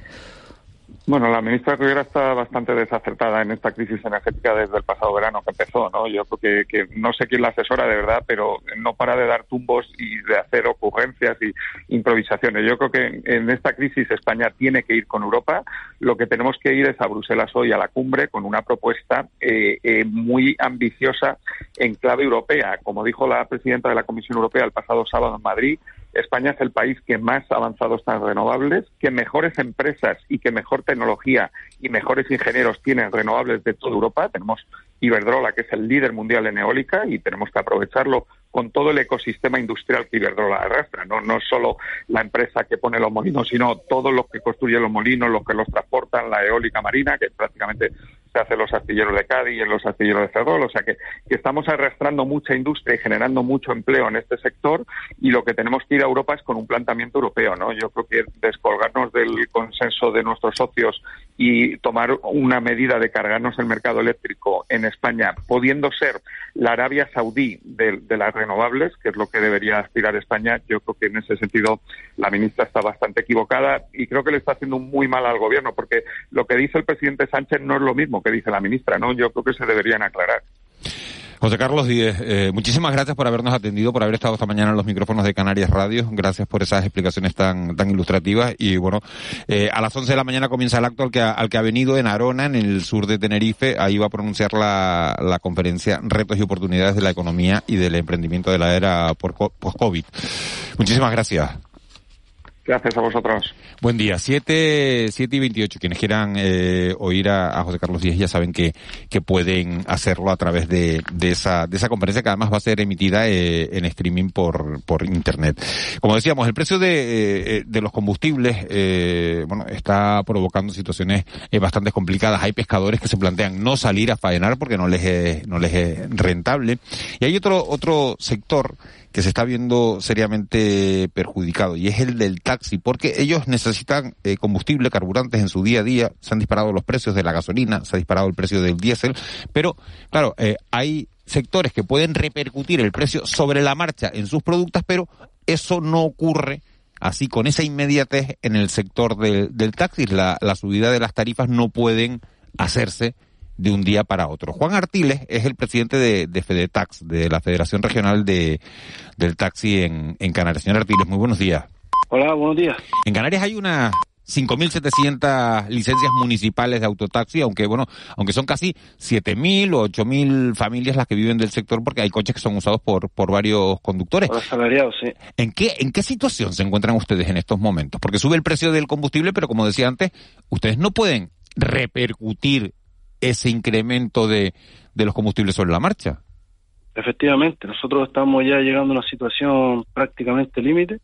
Bueno, la ministra Rivera está bastante desacertada en esta crisis energética desde el pasado verano que empezó, ¿no? Yo creo que, que, no sé quién la asesora de verdad, pero no para de dar tumbos y de hacer ocurrencias y improvisaciones. Yo creo que en esta crisis España tiene que ir con Europa. Lo que tenemos que ir es a Bruselas hoy a la cumbre con una propuesta eh, eh, muy ambiciosa en clave europea. Como dijo la presidenta de la Comisión Europea el pasado sábado en Madrid, España es el país que más avanzado está en renovables, que mejores empresas y que mejor tecnología y mejores ingenieros tienen renovables de toda Europa. Tenemos Iberdrola, que es el líder mundial en eólica, y tenemos que aprovecharlo con todo el ecosistema industrial que Iberdrola arrastra. No, no solo la empresa que pone los molinos, sino todos los que construyen los molinos, los que los transportan, la eólica marina, que prácticamente se hace en los astilleros de Cádiz y en los astilleros de Ferrol. O sea que, estamos arrastrando mucha industria y generando mucho empleo en este sector y lo que tenemos que ir a Europa es con un planteamiento europeo. ¿no? Yo creo que descolgarnos del consenso de nuestros socios y tomar una medida de cargarnos el mercado eléctrico en España, pudiendo ser la Arabia Saudí de, de las renovables, que es lo que debería aspirar España, yo creo que en ese sentido la ministra está bastante equivocada y creo que le está haciendo muy mal al gobierno, porque lo que dice el presidente Sánchez no es lo mismo que dice la ministra, ¿no? Yo creo que se deberían aclarar. José Carlos Díez, eh, muchísimas gracias por habernos atendido, por haber estado esta mañana en los micrófonos de Canarias Radio. Gracias por esas explicaciones tan, tan ilustrativas. Y bueno, eh, a las 11 de la mañana comienza el acto al que, al que ha venido en Arona, en el sur de Tenerife. Ahí va a pronunciar la, la conferencia Retos y Oportunidades de la Economía y del Emprendimiento de la Era post-COVID. Muchísimas gracias. Gracias a vosotros. Buen día. 7, siete y 28. Quienes quieran eh, oír a, José Carlos Díaz ya saben que, que pueden hacerlo a través de, de, esa, de esa conferencia que además va a ser emitida eh, en streaming por, por Internet. Como decíamos, el precio de, eh, de los combustibles eh, bueno, está provocando situaciones eh, bastante complicadas. Hay pescadores que se plantean no salir a faenar porque no les es, no les es rentable. Y hay otro, otro sector que se está viendo seriamente perjudicado y es el del taxi, porque ellos necesitan eh, combustible, carburantes en su día a día, se han disparado los precios de la gasolina, se ha disparado el precio del diésel, pero claro, eh, hay sectores que pueden repercutir el precio sobre la marcha en sus productos, pero eso no ocurre así con esa inmediatez en el sector del, del taxi. La, la subida de las tarifas no pueden hacerse de un día para otro. Juan Artiles es el presidente de, de FEDETAX, de la Federación Regional de, del Taxi en, en Canarias. Señor Artiles, muy buenos días. Hola, buenos días. En Canarias hay unas 5.700 licencias municipales de autotaxi, aunque bueno, aunque son casi 7.000 o 8.000 familias las que viven del sector porque hay coches que son usados por, por varios conductores. Por asalariados, sí. ¿En qué, ¿En qué situación se encuentran ustedes en estos momentos? Porque sube el precio del combustible, pero como decía antes, ustedes no pueden repercutir ese incremento de, de los combustibles sobre la marcha. Efectivamente, nosotros estamos ya llegando a una situación prácticamente límite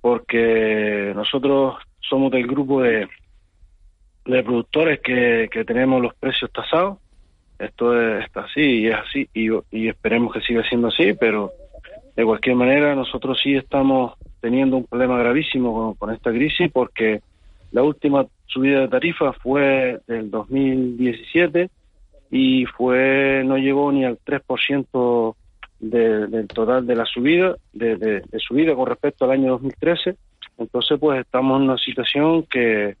porque nosotros somos del grupo de, de productores que, que tenemos los precios tasados. Esto es, está así y es así y, y esperemos que siga siendo así, pero de cualquier manera nosotros sí estamos teniendo un problema gravísimo con, con esta crisis porque la última subida de tarifa fue del 2017 y fue no llegó ni al 3% de, del total de la subida, de, subida con respecto al año 2013. Entonces, pues estamos en una situación que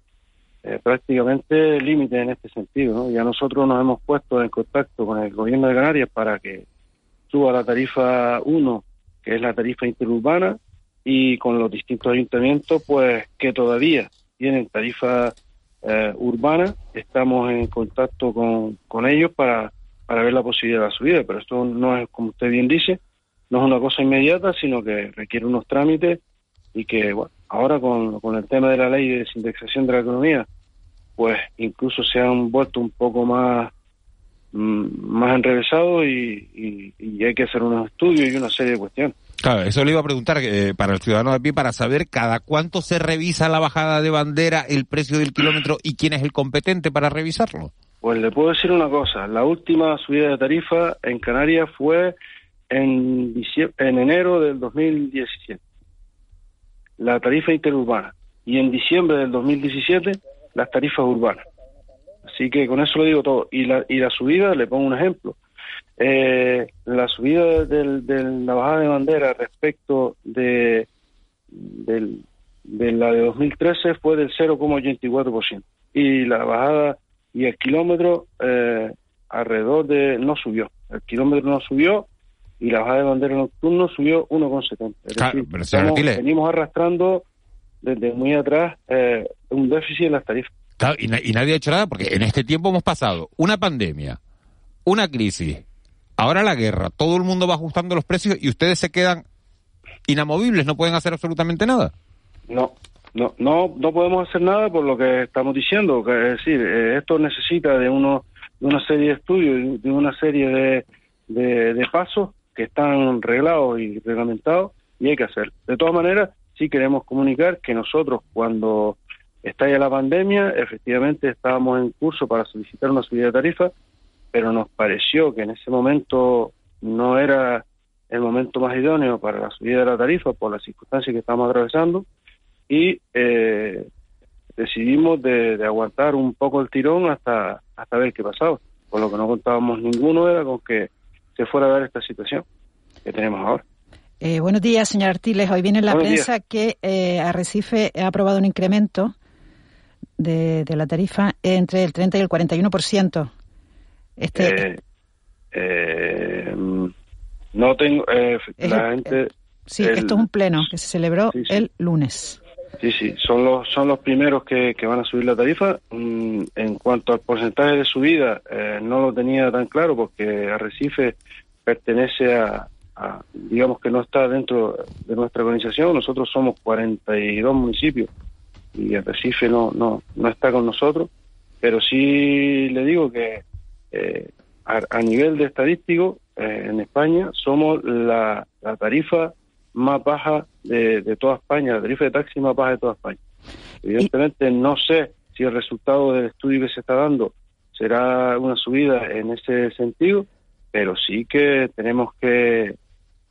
eh, prácticamente límite en este sentido. Ya nosotros nos hemos puesto en contacto con el gobierno de Canarias para que suba la tarifa 1, que es la tarifa interurbana, y con los distintos ayuntamientos, pues que todavía tienen tarifa eh, urbana, estamos en contacto con, con ellos para, para ver la posibilidad de la subida, pero esto no es, como usted bien dice, no es una cosa inmediata, sino que requiere unos trámites y que, bueno, ahora con, con el tema de la ley de desindexación de la economía, pues incluso se han vuelto un poco más mm, más enrevesados y, y, y hay que hacer unos estudios y una serie de cuestiones. Claro, eso le iba a preguntar eh, para el ciudadano de pie, para saber cada cuánto se revisa la bajada de bandera, el precio del kilómetro y quién es el competente para revisarlo. Pues le puedo decir una cosa, la última subida de tarifa en Canarias fue en, en enero del 2017, la tarifa interurbana, y en diciembre del 2017 las tarifas urbanas. Así que con eso lo digo todo. Y la, y la subida, le pongo un ejemplo, eh, la subida de, de, la bajada de bandera respecto de, de, de la de 2013 fue del 0,84% y la bajada y el kilómetro eh, alrededor de no subió. El kilómetro no subió y la bajada de bandera nocturno subió 1,70 es claro, decir, venimos arrastrando desde muy atrás eh, un déficit en las tarifas. Claro, y, y nadie ha hecho nada porque en este tiempo hemos pasado una pandemia una crisis Ahora la guerra, todo el mundo va ajustando los precios y ustedes se quedan inamovibles, no pueden hacer absolutamente nada. No, no, no, no podemos hacer nada por lo que estamos diciendo. Que, es decir, eh, esto necesita de uno, de una serie de estudios, de una serie de, de, pasos que están reglados y reglamentados y hay que hacer. De todas maneras, sí queremos comunicar que nosotros cuando estalla la pandemia, efectivamente estábamos en curso para solicitar una subida de tarifa pero nos pareció que en ese momento no era el momento más idóneo para la subida de la tarifa por las circunstancias que estamos atravesando y eh, decidimos de, de, aguantar un poco el tirón hasta hasta ver qué pasaba. Por lo que no contábamos ninguno era con que se fuera a dar esta situación que tenemos ahora. Eh, buenos días, señor Artiles. Hoy viene en la buenos prensa días. que eh, Arrecife ha aprobado un incremento de, de, la tarifa entre el 30 y el 41%. Este... Eh, eh, no tengo. Eh, la el, gente. sí, el, esto es un pleno que se celebró sí, sí. el lunes. Sí, sí, son los, son los primeros que, que van a subir la tarifa. Mm, en cuanto al porcentaje de subida, eh, no lo tenía tan claro porque Arrecife pertenece a, a, digamos que no está dentro de nuestra organización. Nosotros somos 42 municipios y el Recife no, no, no está con nosotros, pero sí le digo que eh, a, nivel de estadístico, eh, en España somos la, la tarifa más baja de, de, toda España, la tarifa de taxi más baja de toda España. Evidentemente no sé si el resultado del estudio que se está dando será una subida en ese sentido, pero sí que tenemos que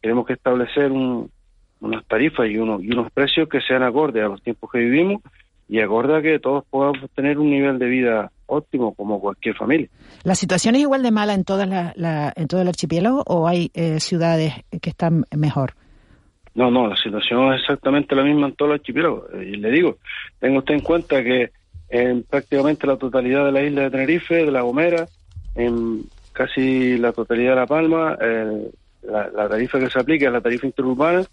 tenemos que establecer un, unas tarifas y, unos y unos precios que sean acordes a los tiempos que vivimos y acorde a que todos podamos tener un nivel de vida óptimo como cualquier familia. ¿La situación es igual de mala en, todas la, en todo el archipiélago o hay eh, ciudades que están mejor? No, no, la situación es exactamente la misma en todo el archipiélago. Y le digo, tenga usted en cuenta que en prácticamente la totalidad de la isla de Tenerife, de La Gomera, en casi la totalidad de La Palma, la, tarifa que se aplica es la tarifa interurbana,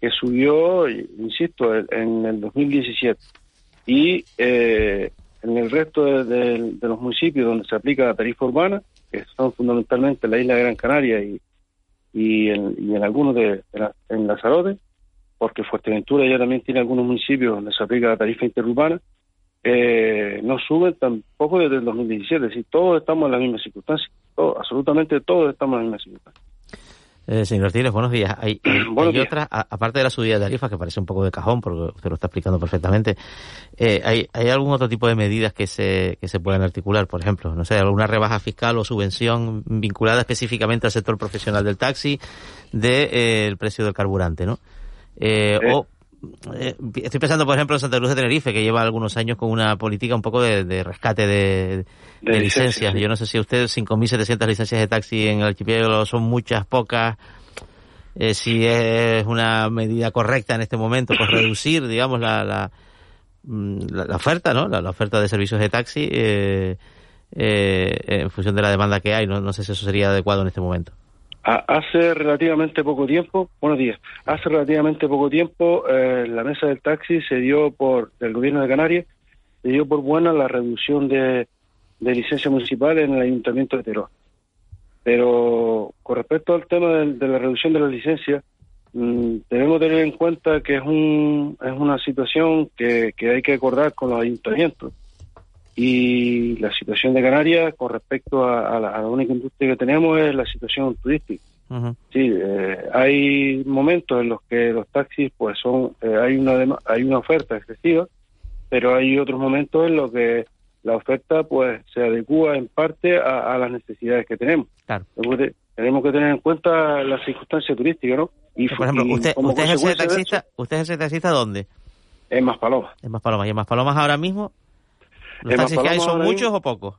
que subió, insisto, en el 2017. Y eh, en el resto de, los municipios donde se aplica la tarifa urbana, que son fundamentalmente la isla de Gran Canaria y, y, en, algunos de, en Lanzarote, porque Fuerteventura ya también tiene algunos municipios donde se aplica la tarifa interurbana, eh, no suben tampoco desde el 2017. Es decir, todos estamos en las mismas circunstancias. Todos, absolutamente todos estamos en las mismas circunstancias. Eh, señor Martínez, buenos días. Hay, [CLEARS THROAT] otra, aparte de la subida de tarifas, que parece un poco de cajón, porque usted lo está explicando perfectamente, eh, hay, ¿hay algún otro tipo de medidas que se, que se puedan articular? Por ejemplo, no sé, alguna rebaja fiscal o subvención vinculada específicamente al sector profesional del taxi del de, eh, precio del carburante, ¿no? Eh, o eh, estoy pensando, por ejemplo, en Santa Cruz de Tenerife, que lleva algunos años con una política un poco de, rescate de, licencias. Yo no sé si usted 5.700 licencias de taxi en el archipiélago son muchas, pocas. Eh, si es una medida correcta en este momento, pues reducir, digamos, la, la, mm, oferta, ¿no? La, oferta de servicios de taxi eh, en función de la demanda que hay. no sé si eso sería adecuado en este momento. Hace relativamente poco tiempo, buenos días, hace relativamente poco tiempo eh, la mesa del taxi se dio por, el gobierno de Canarias, se dio por buena la reducción de, de licencias municipales en el ayuntamiento de Teruel. Pero con respecto al tema de, la reducción de las licencias, mm, debemos tener en cuenta que es, un, es una situación que, que hay que acordar con los ayuntamientos y la situación de Canarias con respecto a, la, única industria que tenemos es la situación turística. Sí, eh, hay momentos en los que los taxis pues son eh, hay una hay una oferta excesiva, pero hay otros momentos en los que la oferta pues se adecua en parte a, las necesidades que tenemos. Claro. Tenemos que tener en cuenta las circunstancias turísticas, ¿no? Y, por ejemplo, usted, usted es el taxista, ¿usted es el taxista dónde? En Maspalomas. En Maspalomas. ¿Y en Maspalomas ahora mismo ¿Los taxis que hay son muchos o pocos?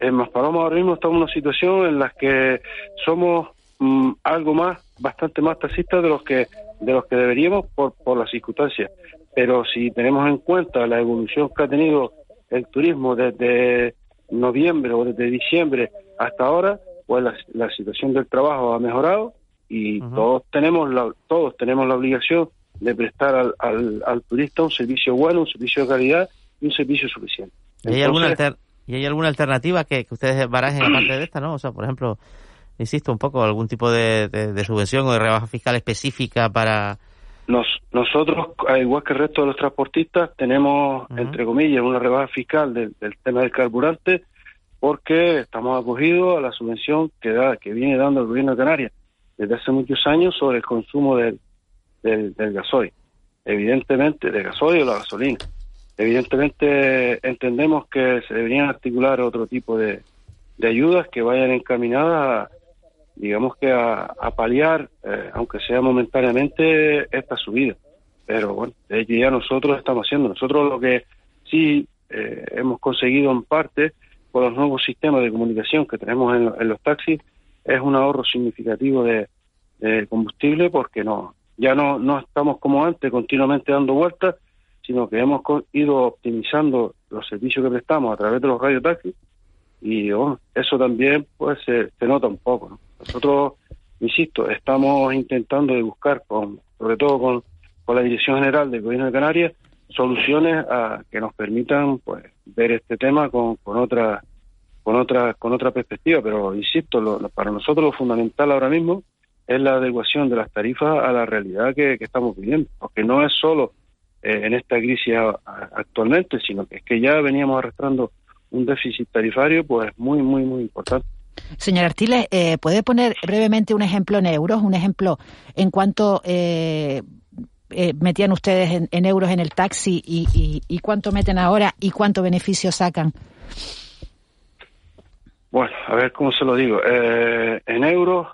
En Maspalomas ahora mismo estamos en una situación en la que somos mm, algo más, bastante más taxistas de los que de los que deberíamos por, por las circunstancias. Pero si tenemos en cuenta la evolución que ha tenido el turismo desde noviembre o desde diciembre hasta ahora, pues la, situación del trabajo ha mejorado y todos tenemos la, todos tenemos la obligación de prestar al, al, al turista un servicio bueno, un servicio de calidad y un servicio suficiente. ¿Y hay, alguna ¿Y hay alguna alternativa que, ustedes barajen aparte de esta, no? O sea, por ejemplo, insisto un poco, algún tipo de, subvención o de rebaja fiscal específica para... Nos, nosotros, igual que el resto de los transportistas, tenemos, entre comillas, una rebaja fiscal del, tema del carburante porque estamos acogidos a la subvención que da que viene dando el gobierno de Canarias desde hace muchos años sobre el consumo del, del, del gasoil. Evidentemente, del gasoil o la gasolina. Evidentemente entendemos que se deberían articular otro tipo de, ayudas que vayan encaminadas, digamos que a, paliar, eh, aunque sea momentáneamente, esta subida. Pero bueno, de hecho ya nosotros estamos haciendo. Nosotros lo que sí eh, hemos conseguido en parte con los nuevos sistemas de comunicación que tenemos en, los taxis es un ahorro significativo de, de combustible porque no ya no, no estamos como antes continuamente dando vueltas sino que hemos ido optimizando los servicios que prestamos a través de los radiotaxis y eso también pues se, nota un poco. Nosotros, insisto, estamos intentando de buscar, con, sobre todo con, con la Dirección General del Gobierno de Canarias, soluciones a, que nos permitan pues ver este tema con, con otra con otra con otra perspectiva pero insisto para nosotros lo fundamental ahora mismo es la adecuación de las tarifas a la realidad que, estamos viviendo, porque no es solo eh, en esta crisis actualmente, sino que es que ya veníamos arrastrando un déficit tarifario pues muy, muy, muy importante. Señor Artiles, eh, ¿puede poner brevemente un ejemplo en euros, un ejemplo en cuánto eh, eh, metían ustedes en, euros en el taxi y, cuánto meten ahora y cuánto beneficio sacan? Bueno, a ver cómo se lo digo. en euros,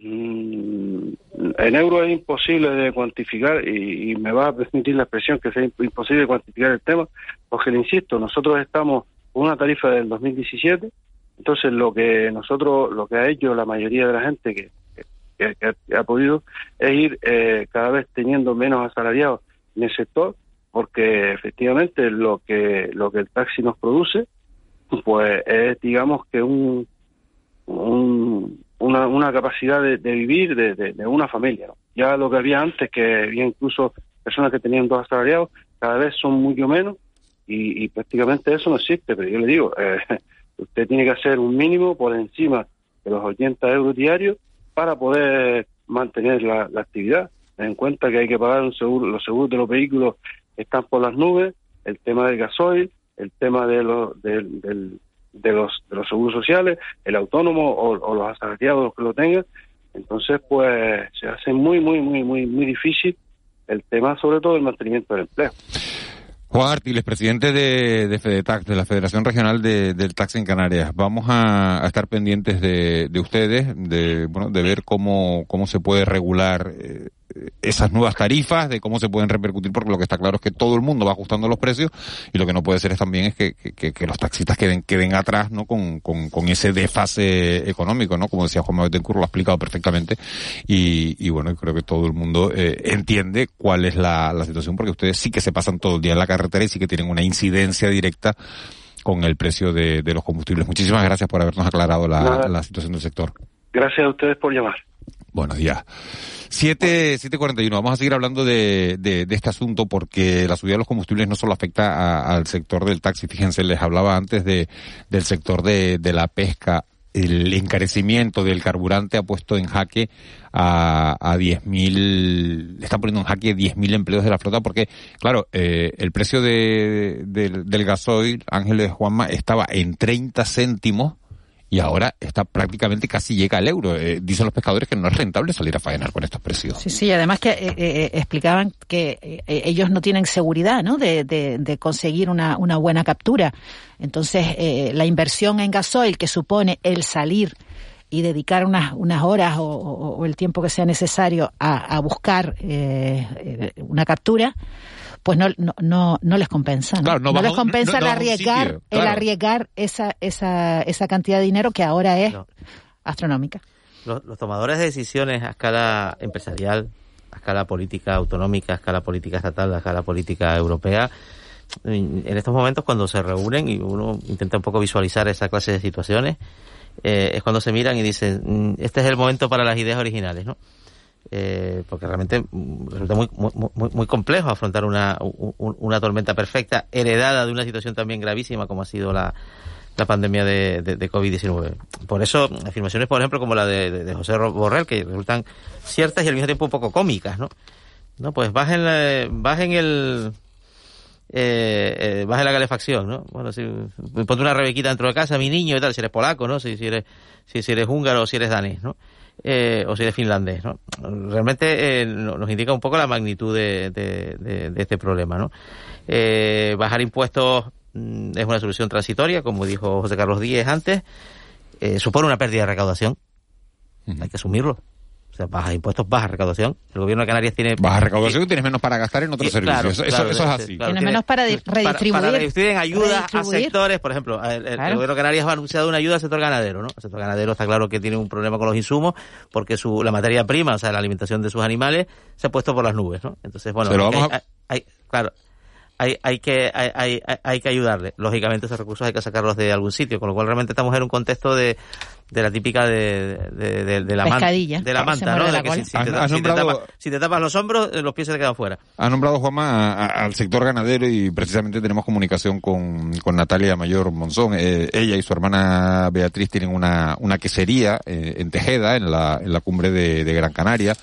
en euros es imposible de cuantificar y, y, me va a permitir la expresión que sea imposible de cuantificar el tema, porque le insisto, nosotros estamos con una tarifa del 2017 entonces, lo que nosotros, lo que ha hecho la mayoría de la gente que, ha podido es ir eh, cada vez teniendo menos asalariados en el sector, porque efectivamente lo que lo que el taxi nos produce, pues es, digamos que un, una, una capacidad de, vivir de, una familia. Ya lo que había antes, que había incluso personas que tenían dos asalariados, cada vez son mucho menos y, prácticamente eso no existe. Pero yo le digo, eh, [LAUGHS] usted tiene que hacer un mínimo por encima de los 80 euros diarios para poder mantener la, actividad. Ten en cuenta que hay que pagar un seguro, los seguros de los vehículos están por las nubes, el tema del gasoil, el tema de los, de, los, de los seguros sociales, el autónomo o, los asalariados que lo tengan. Entonces, pues se hace muy, muy, muy, muy, muy difícil el tema, sobre todo, del mantenimiento del empleo. Juan Artiles, presidente de, de FEDETAX, de la Federación Regional de, del Taxi en Canarias. Vamos a, estar pendientes de, de, ustedes, de, bueno, de ver cómo, cómo se puede regular eh, esas nuevas tarifas, de cómo se pueden repercutir, porque lo que está claro es que todo el mundo va ajustando los precios y lo que no puede ser es también es que, que, los taxistas queden, queden atrás, ¿no? Con, con, con, ese desfase económico, ¿no? Como decía Juan Betancourt, lo ha explicado perfectamente y, y bueno, creo que todo el mundo eh, entiende cuál es la, la situación, porque ustedes sí que se pasan todo el día en la carretera y sí que tienen una incidencia directa con el precio de, de los combustibles. Muchísimas gracias por habernos aclarado la, la situación del sector. Gracias a ustedes por llamar. Buenos días. 7.41. Vamos a seguir hablando de, este asunto porque la subida de los combustibles no solo afecta al sector del taxi. Fíjense, les hablaba antes de, del sector de, la pesca. El encarecimiento del carburante ha puesto en jaque a, a 10.000, le está poniendo en jaque 10.000 empleos de la flota porque, claro, eh, el precio de, del gasoil, Ángeles Juanma, estaba en 30 céntimos y ahora está prácticamente casi llega al euro. Eh, dicen los pescadores que no es rentable salir a faenar con estos precios. Sí, sí, además que eh, eh, explicaban que ellos no tienen seguridad ¿no? De, conseguir una, una, buena captura. Entonces, la inversión en gasoil que supone el salir y dedicar unas, unas horas o, el tiempo que sea necesario a, a buscar una captura, pues no, no, no, les compensa. ¿no? no, les compensa el arriesgar, el arriesgar esa, esa, esa cantidad de dinero que ahora es astronómica. Los, tomadores de decisiones a escala empresarial, a escala política autonómica, a escala política estatal, a escala política europea, en estos momentos cuando se reúnen y uno intenta un poco visualizar esa clase de situaciones, eh, es cuando se miran y dicen, mm, este es el momento para las ideas originales, ¿no? Eh, porque realmente mm, resulta muy, muy, complejo afrontar una, una tormenta perfecta heredada de una situación también gravísima como ha sido la, la pandemia de, de, COVID-19. Por eso, afirmaciones, por ejemplo, como la de, José Borrell, que resultan ciertas y al mismo tiempo un poco cómicas, ¿no? No, pues bajen, la, bajen el... Eh, eh, la calefacción, ¿no? Bueno, si ponte una rebequita dentro de casa, mi niño y tal, si eres polaco, ¿no? Si, si eres si eres húngaro o si eres danés, ¿no? Eh, o si de finlandés. ¿no? Realmente eh, nos indica un poco la magnitud de, este problema. ¿no? Eh, bajar impuestos mm, es una solución transitoria, como dijo José Carlos Díez antes. Eh, supone una pérdida de recaudación. Hay que asumirlo sea, baja impuestos, baja recaudación. El gobierno de Canarias tiene... Baja recaudación y tienes menos para gastar en otros servicios. eso, es así. tienes menos para redistribuir. Para, redistribuir en ayudas a sectores, por ejemplo, el, gobierno de Canarias ha anunciado una ayuda al sector ganadero, ¿no? El sector ganadero está claro que tiene un problema con los insumos porque su, la materia prima, o sea, la alimentación de sus animales, se ha puesto por las nubes, ¿no? Entonces, bueno, hay, claro, hay, hay, que, hay, hay, hay que ayudarle. Lógicamente esos recursos hay que sacarlos de algún sitio, con lo cual realmente estamos en un contexto de, de la típica de, de, de, la, manta, de la manta, ¿no? De que si, si, te, si, te tapas, si, te tapas, los hombros, los pies se te quedan fuera. Ha nombrado, Juanma, al sector ganadero y precisamente tenemos comunicación con, con Natalia Mayor Monzón. Eh, ella y su hermana Beatriz tienen una, una quesería eh, en Tejeda, en la, en la cumbre de, de Gran Canaria.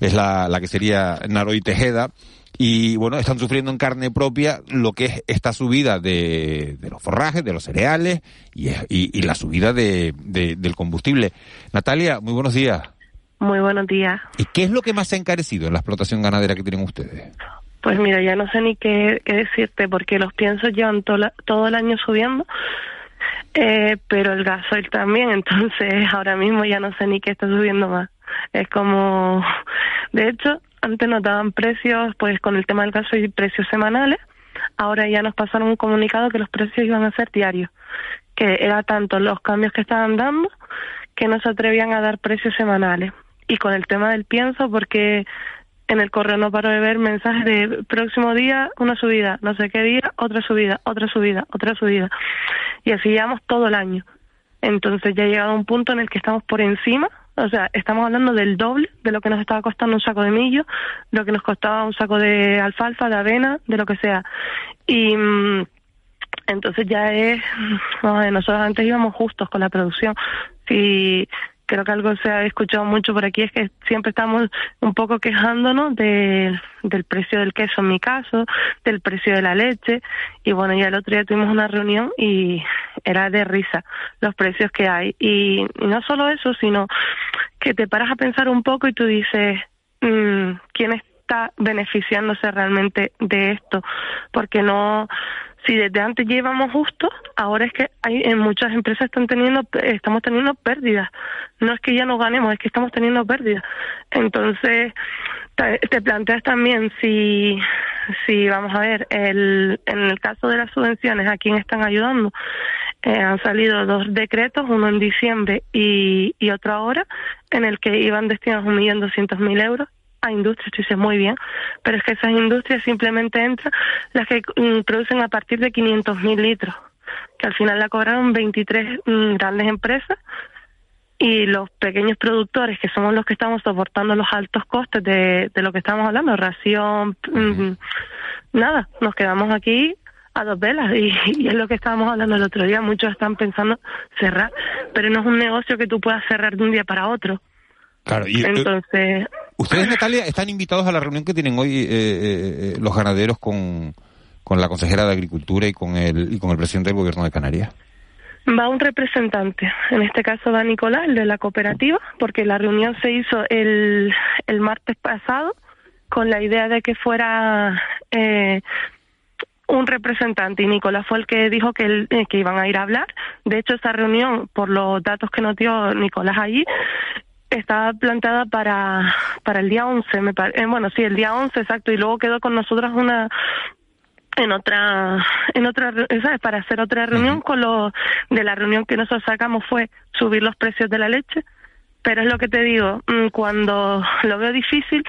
Es la, la quesería Naroy Tejeda y bueno, están sufriendo en carne propia lo que es esta subida de, de los forrajes, de los cereales y, y, y la subida de, de, del combustible. Natalia, muy buenos días. Muy buenos días. ¿Y qué es lo que más se ha encarecido en la explotación ganadera que tienen ustedes? Pues mira, ya no sé ni qué, qué decirte porque los piensos llevan to la, todo el año subiendo, eh, pero el gasoil también, [LAUGHS] entonces ahora mismo ya no sé ni qué está subiendo más. Es como, de hecho, antes nos daban precios, pues con el tema del caso y precios semanales. Ahora ya nos pasaron un comunicado que los precios iban a ser diarios, que era tanto los cambios que estaban dando que no se atrevían a dar precios semanales. Y con el tema del pienso, porque en el correo no paro de ver mensajes de próximo día una subida, no sé qué día otra subida, otra subida, otra subida. Y así llevamos todo el año. Entonces ya ha llegado un punto en el que estamos por encima o sea, estamos hablando del doble de lo que nos estaba costando un saco de millo, lo que nos costaba un saco de alfalfa, de avena, de lo que sea. Y mm, entonces ya es, nosotros antes íbamos justos con la producción. Si creo que algo se ha escuchado mucho por aquí es que siempre estamos un poco quejándonos de, del precio del queso en mi caso, del precio de la leche. Y bueno, ya el otro día tuvimos una reunión y era de risa los precios que hay. Y, no solo eso, sino que te paras a pensar un poco y tú dices, mmm, ¿quién está beneficiándose realmente de esto? Porque no si desde antes llevamos justo, ahora es que hay en muchas empresas están teniendo estamos teniendo pérdidas. No es que ya no ganemos, es que estamos teniendo pérdidas. Entonces, te, planteas también si si vamos a ver el en el caso de las subvenciones a quién están ayudando. Eh, han salido dos decretos, uno en diciembre y, y otro ahora, en el que iban destinados un millón doscientos mil euros a industrias, tú dices muy bien, pero es que esas industrias simplemente entran las que mm, producen a partir de 500.000 litros, que al final la cobraron 23 mm, grandes empresas y los pequeños productores, que somos los que estamos soportando los altos costes de, de lo que estamos hablando, ración, mm, nada, nos quedamos aquí a dos velas y, [LAUGHS] y, es lo que estábamos hablando el otro día. Muchos están pensando cerrar, pero no es un negocio que tú puedas cerrar de un día para otro. Claro, y, eh, Entonces. Ustedes, Natalia, están invitados a la reunión que tienen hoy eh, eh, los ganaderos con, con la consejera de Agricultura y con el, y con el presidente del Gobierno de Canarias. Va un representante, en este caso va Nicolás, el de la cooperativa, porque la reunión se hizo el, el martes pasado con la idea de que fuera eh, un representante y Nicolás fue el que dijo que, él, eh, que iban a ir a hablar. De hecho, esa reunión, por los datos que nos dio Nicolás allí, estaba plantada para, para el día 11, me eh, bueno, sí, el día 11, exacto, y luego quedó con nosotros una en otra en otra ¿sabes? para hacer otra reunión con lo de la reunión que nosotros sacamos fue subir los precios de la leche pero es lo que te digo mm, cuando lo veo difícil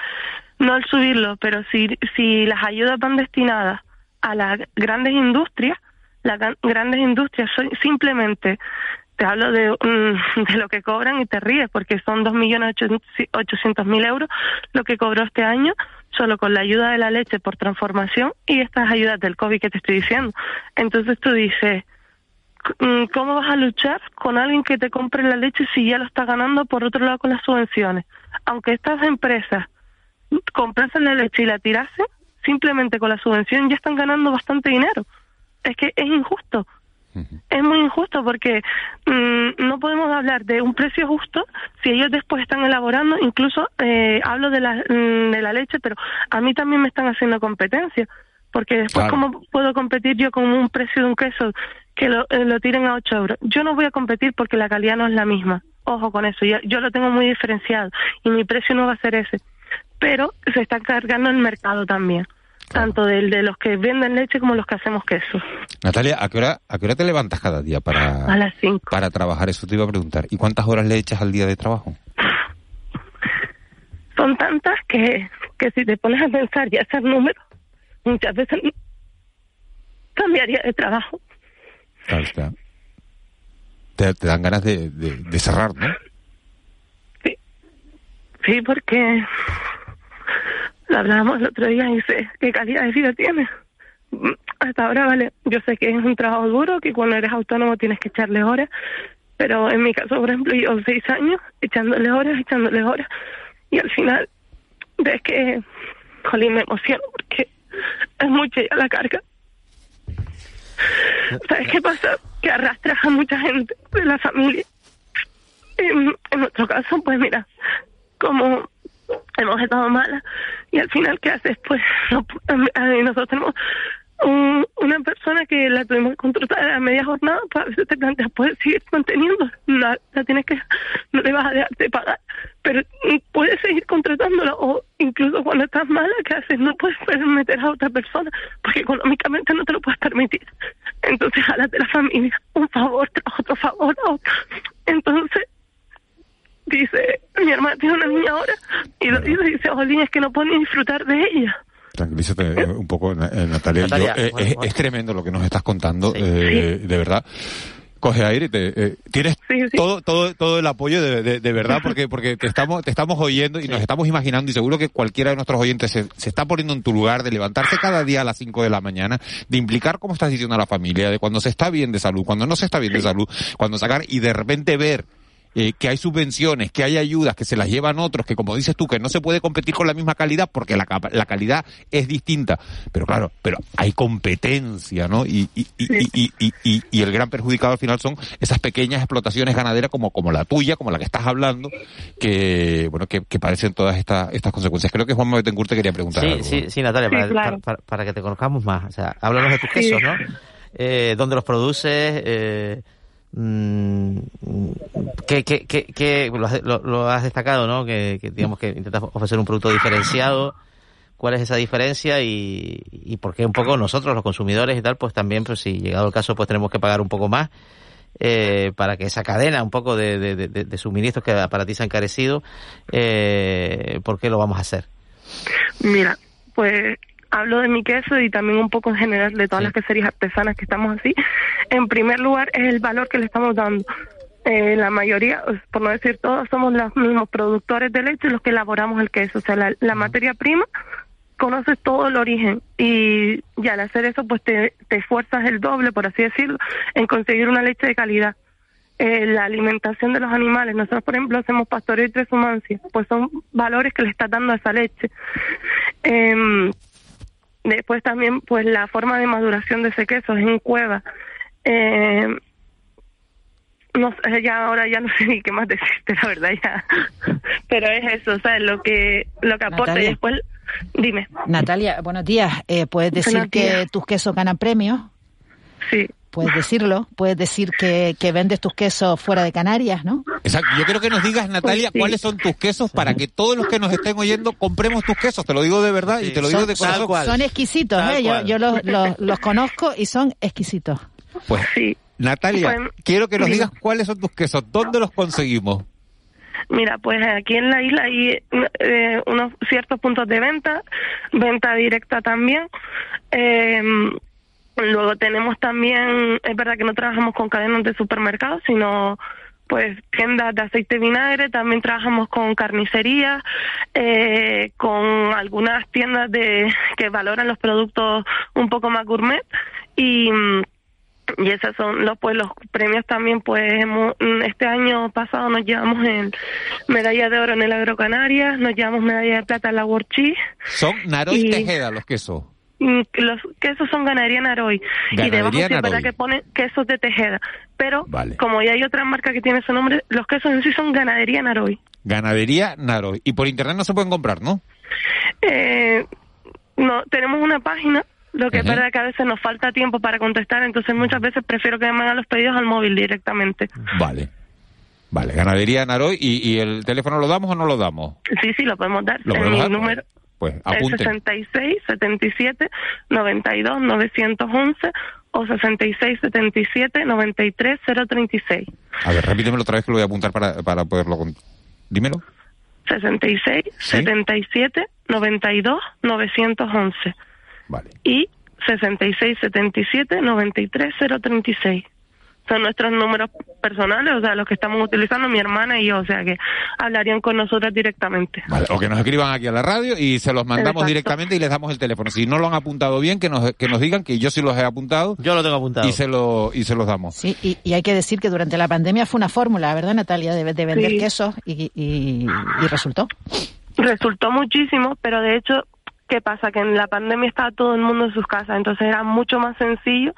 no el subirlo pero si si las ayudas van destinadas a las grandes industrias las grandes industrias simplemente te hablo de, mm, [LAUGHS] de lo que cobran y te ríes porque son dos millones ochocientos mil euros lo que cobró este año solo con la ayuda de la leche por transformación y estas ayudas del COVID que te estoy diciendo. Entonces tú dices, mm, ¿cómo vas a luchar con alguien que te compre la leche si ya lo está ganando por otro lado con las subvenciones? Aunque estas empresas comprasen la leche y la tirasen, simplemente con la subvención ya están ganando bastante dinero. Es que es injusto. Es muy injusto porque mmm, no podemos hablar de un precio justo si ellos después están elaborando, incluso eh, hablo de la, mmm, de la leche, pero a mí también me están haciendo competencia, porque después claro. cómo puedo competir yo con un precio de un queso que lo, eh, lo tiren a 8 euros. Yo no voy a competir porque la calidad no es la misma. Ojo con eso, yo, yo lo tengo muy diferenciado y mi precio no va a ser ese. Pero se está cargando el mercado también. Claro. tanto del de los que venden leche como los que hacemos queso. Natalia, ¿a qué hora, a qué hora te levantas cada día para, a las cinco. para trabajar? Eso te iba a preguntar. ¿Y cuántas horas le echas al día de trabajo? Son tantas que, que si te pones a pensar y a hacer números, muchas veces cambiaría de trabajo. Claro está. Te, te dan ganas de, de, de cerrar, ¿no? Sí, porque lo hablábamos el otro día y sé qué calidad de vida tiene. Hasta ahora, vale, yo sé que es un trabajo duro, que cuando eres autónomo tienes que echarle horas, pero en mi caso, por ejemplo, yo seis años echándole horas, echándole horas, y al final ves que, jolín, me emociono porque es mucha ya la carga. ¿Sabes qué pasa? Que arrastras a mucha gente de la familia. En, en nuestro caso, pues mira, como hemos estado malas y al final qué haces pues nosotros tenemos un- una persona que la tuvimos que contratar a media jornada pues a veces te planteas puedes seguir manteniendo. La, la tienes que no le vas a dejar de pagar pero puedes seguir contratándola o incluso cuando estás mala qué haces no puedes meter a otra persona porque económicamente no te lo puedes permitir. Entonces jálate la familia un favor tras otro favor otro. entonces dice, mi hermana tiene una niña ahora, y lo dice, dice, Jolín, es que no puedo ni disfrutar de ella. Tranquilízate eh, un poco, eh, Natalia. Yo, Natalia, eh, bueno, es, bueno. es tremendo lo que nos estás contando, eh, de verdad. Coge aire, y te, eh, tienes todo todo todo el apoyo de, de- de verdad porque porque te estamos te estamos oyendo y nos estamos imaginando y seguro que cualquiera de nuestros oyentes se, se está poniendo en tu lugar de levantarse cada día a las 5 de la mañana, de implicar como estás diciendo a la familia, de cuando se está bien de salud, cuando no se está bien de salud, cuando sacar y de repente ver eh, que hay subvenciones, que hay ayudas, que se las llevan otros, que como dices tú, que no se puede competir con la misma calidad porque la, capa- la calidad es distinta. Pero claro, pero hay competencia, ¿no? Y, y, y, y, y, y- y- y el gran perjudicado al final son esas pequeñas explotaciones ganaderas como, como la tuya, como la que estás hablando, que, bueno, que, que padecen todas estas, estas consecuencias. Creo que Juan Betancourt te quería preguntar Sí, algo. sí, sí, Natalia, Sí, para, claro. para- para que te conozcamos más. O sea, háblanos de tus Sí. quesos, ¿no? Eh, ¿Dónde los produces? Eh, ¿qué, qué, qué, qué- lo, lo- has destacado, ¿no? Que, que, digamos que intentas ofrecer un producto diferenciado. ¿Cuál es esa diferencia y, y por qué un poco nosotros, los consumidores y tal, pues también, pues si llegado el caso, pues tenemos que pagar un poco más eh, para que esa cadena un poco de suministros que para ti se ha encarecido, eh, ¿por qué lo vamos a hacer? Mira, pues hablo de mi queso y también un poco en general de todas las queserías artesanas que estamos así. En primer lugar, es el valor que le estamos dando. Eh, la mayoría, por no decir todos, somos los mismos productores de leche los que elaboramos el queso. O sea, la, la materia prima conoces todo el origen y, y al hacer eso pues te, te esfuerzas el doble, por así decirlo, en conseguir una leche de calidad. Eh, la alimentación de los animales, nosotros por ejemplo hacemos pastoreo y transhumancia, pues son valores que le estás dando a esa leche. Em, después también pues la forma de maduración de ese queso es en cueva. Em, no sé, ya ahora ya no [LAUGHS] sé ni qué más decirte, la verdad ya. [LAUGHS] Pero es eso, o sea, lo que lo que aporta y después dime. Natalia, buenos días. Eh, ¿Puedes decir Buenos que días. tus quesos ganan premios? Sí. Puedes decirlo. Puedes decir que, que vendes tus quesos fuera de Canarias, ¿no? Exacto. Yo quiero que nos digas, Natalia, sí. cuáles son tus quesos para que todos los que nos estén oyendo compremos tus quesos. Te lo digo de verdad y te lo digo son, de corazón. son exquisitos, Tal ¿eh? Yo, yo los, los, los conozco y son exquisitos. Pues, Natalia, Pues, quiero que nos digas cuáles son tus quesos, dónde los conseguimos. Mira, pues aquí en la isla hay eh, unos ciertos puntos de venta, venta directa también. Eh, luego tenemos también, es verdad que no trabajamos con cadenas de supermercados, sino pues tiendas de aceite y vinagre, también trabajamos con carnicería, eh, con algunas tiendas de que valoran los productos un poco más gourmet y y esos son los pues los premios también pues hemos- este año pasado nos llevamos en medalla de oro en el Agrocanarias nos llevamos medalla de plata en la World Cheese Son Naroy Y- Tejeda los quesos. Mm, los quesos son ganadería Naroy y debajo sí es verdad Naroy. que pone quesos de Tejeda pero Vale. como ya hay otra marca que tiene ese nombre los quesos en sí son ganadería Naroy Ganadería Naroy. Y por internet no se pueden comprar, ¿no? Eh, no, tenemos una página, lo que es Ujú. verdad que a veces nos falta tiempo para contestar, entonces muchas veces prefiero que me hagan los pedidos al móvil directamente. Vale. Vale, Ganadería Naroy. ¿Y, y el teléfono lo damos o no lo damos? Sí, sí, lo podemos dar. Lo podemos mi dar. número Pues es apunten. 66 77 92 911 o 66 77 93 036. A ver, repítemelo otra vez que lo voy a apuntar para, para poderlo... Dímelo. 66 Sí. 77 92 911. Vale. Y 6677 93036 son nuestros números personales, o sea, los que estamos utilizando mi hermana y yo, o sea, que hablarían con nosotras directamente. Vale, o que nos escriban aquí a la radio y se los mandamos Exacto. directamente y les damos el teléfono. Si no lo han apuntado bien, que nos, que nos digan que yo sí los he apuntado. Yo lo tengo apuntado. Y se, lo, y se los damos. Sí, y, y hay que decir que durante la pandemia fue una fórmula, ¿verdad, Natalia? De, de vender Sí. quesos y, y, y resultó. Resultó muchísimo, pero de hecho, ¿qué pasa? Que en la pandemia estaba todo el mundo en sus casas, entonces era mucho más sencillo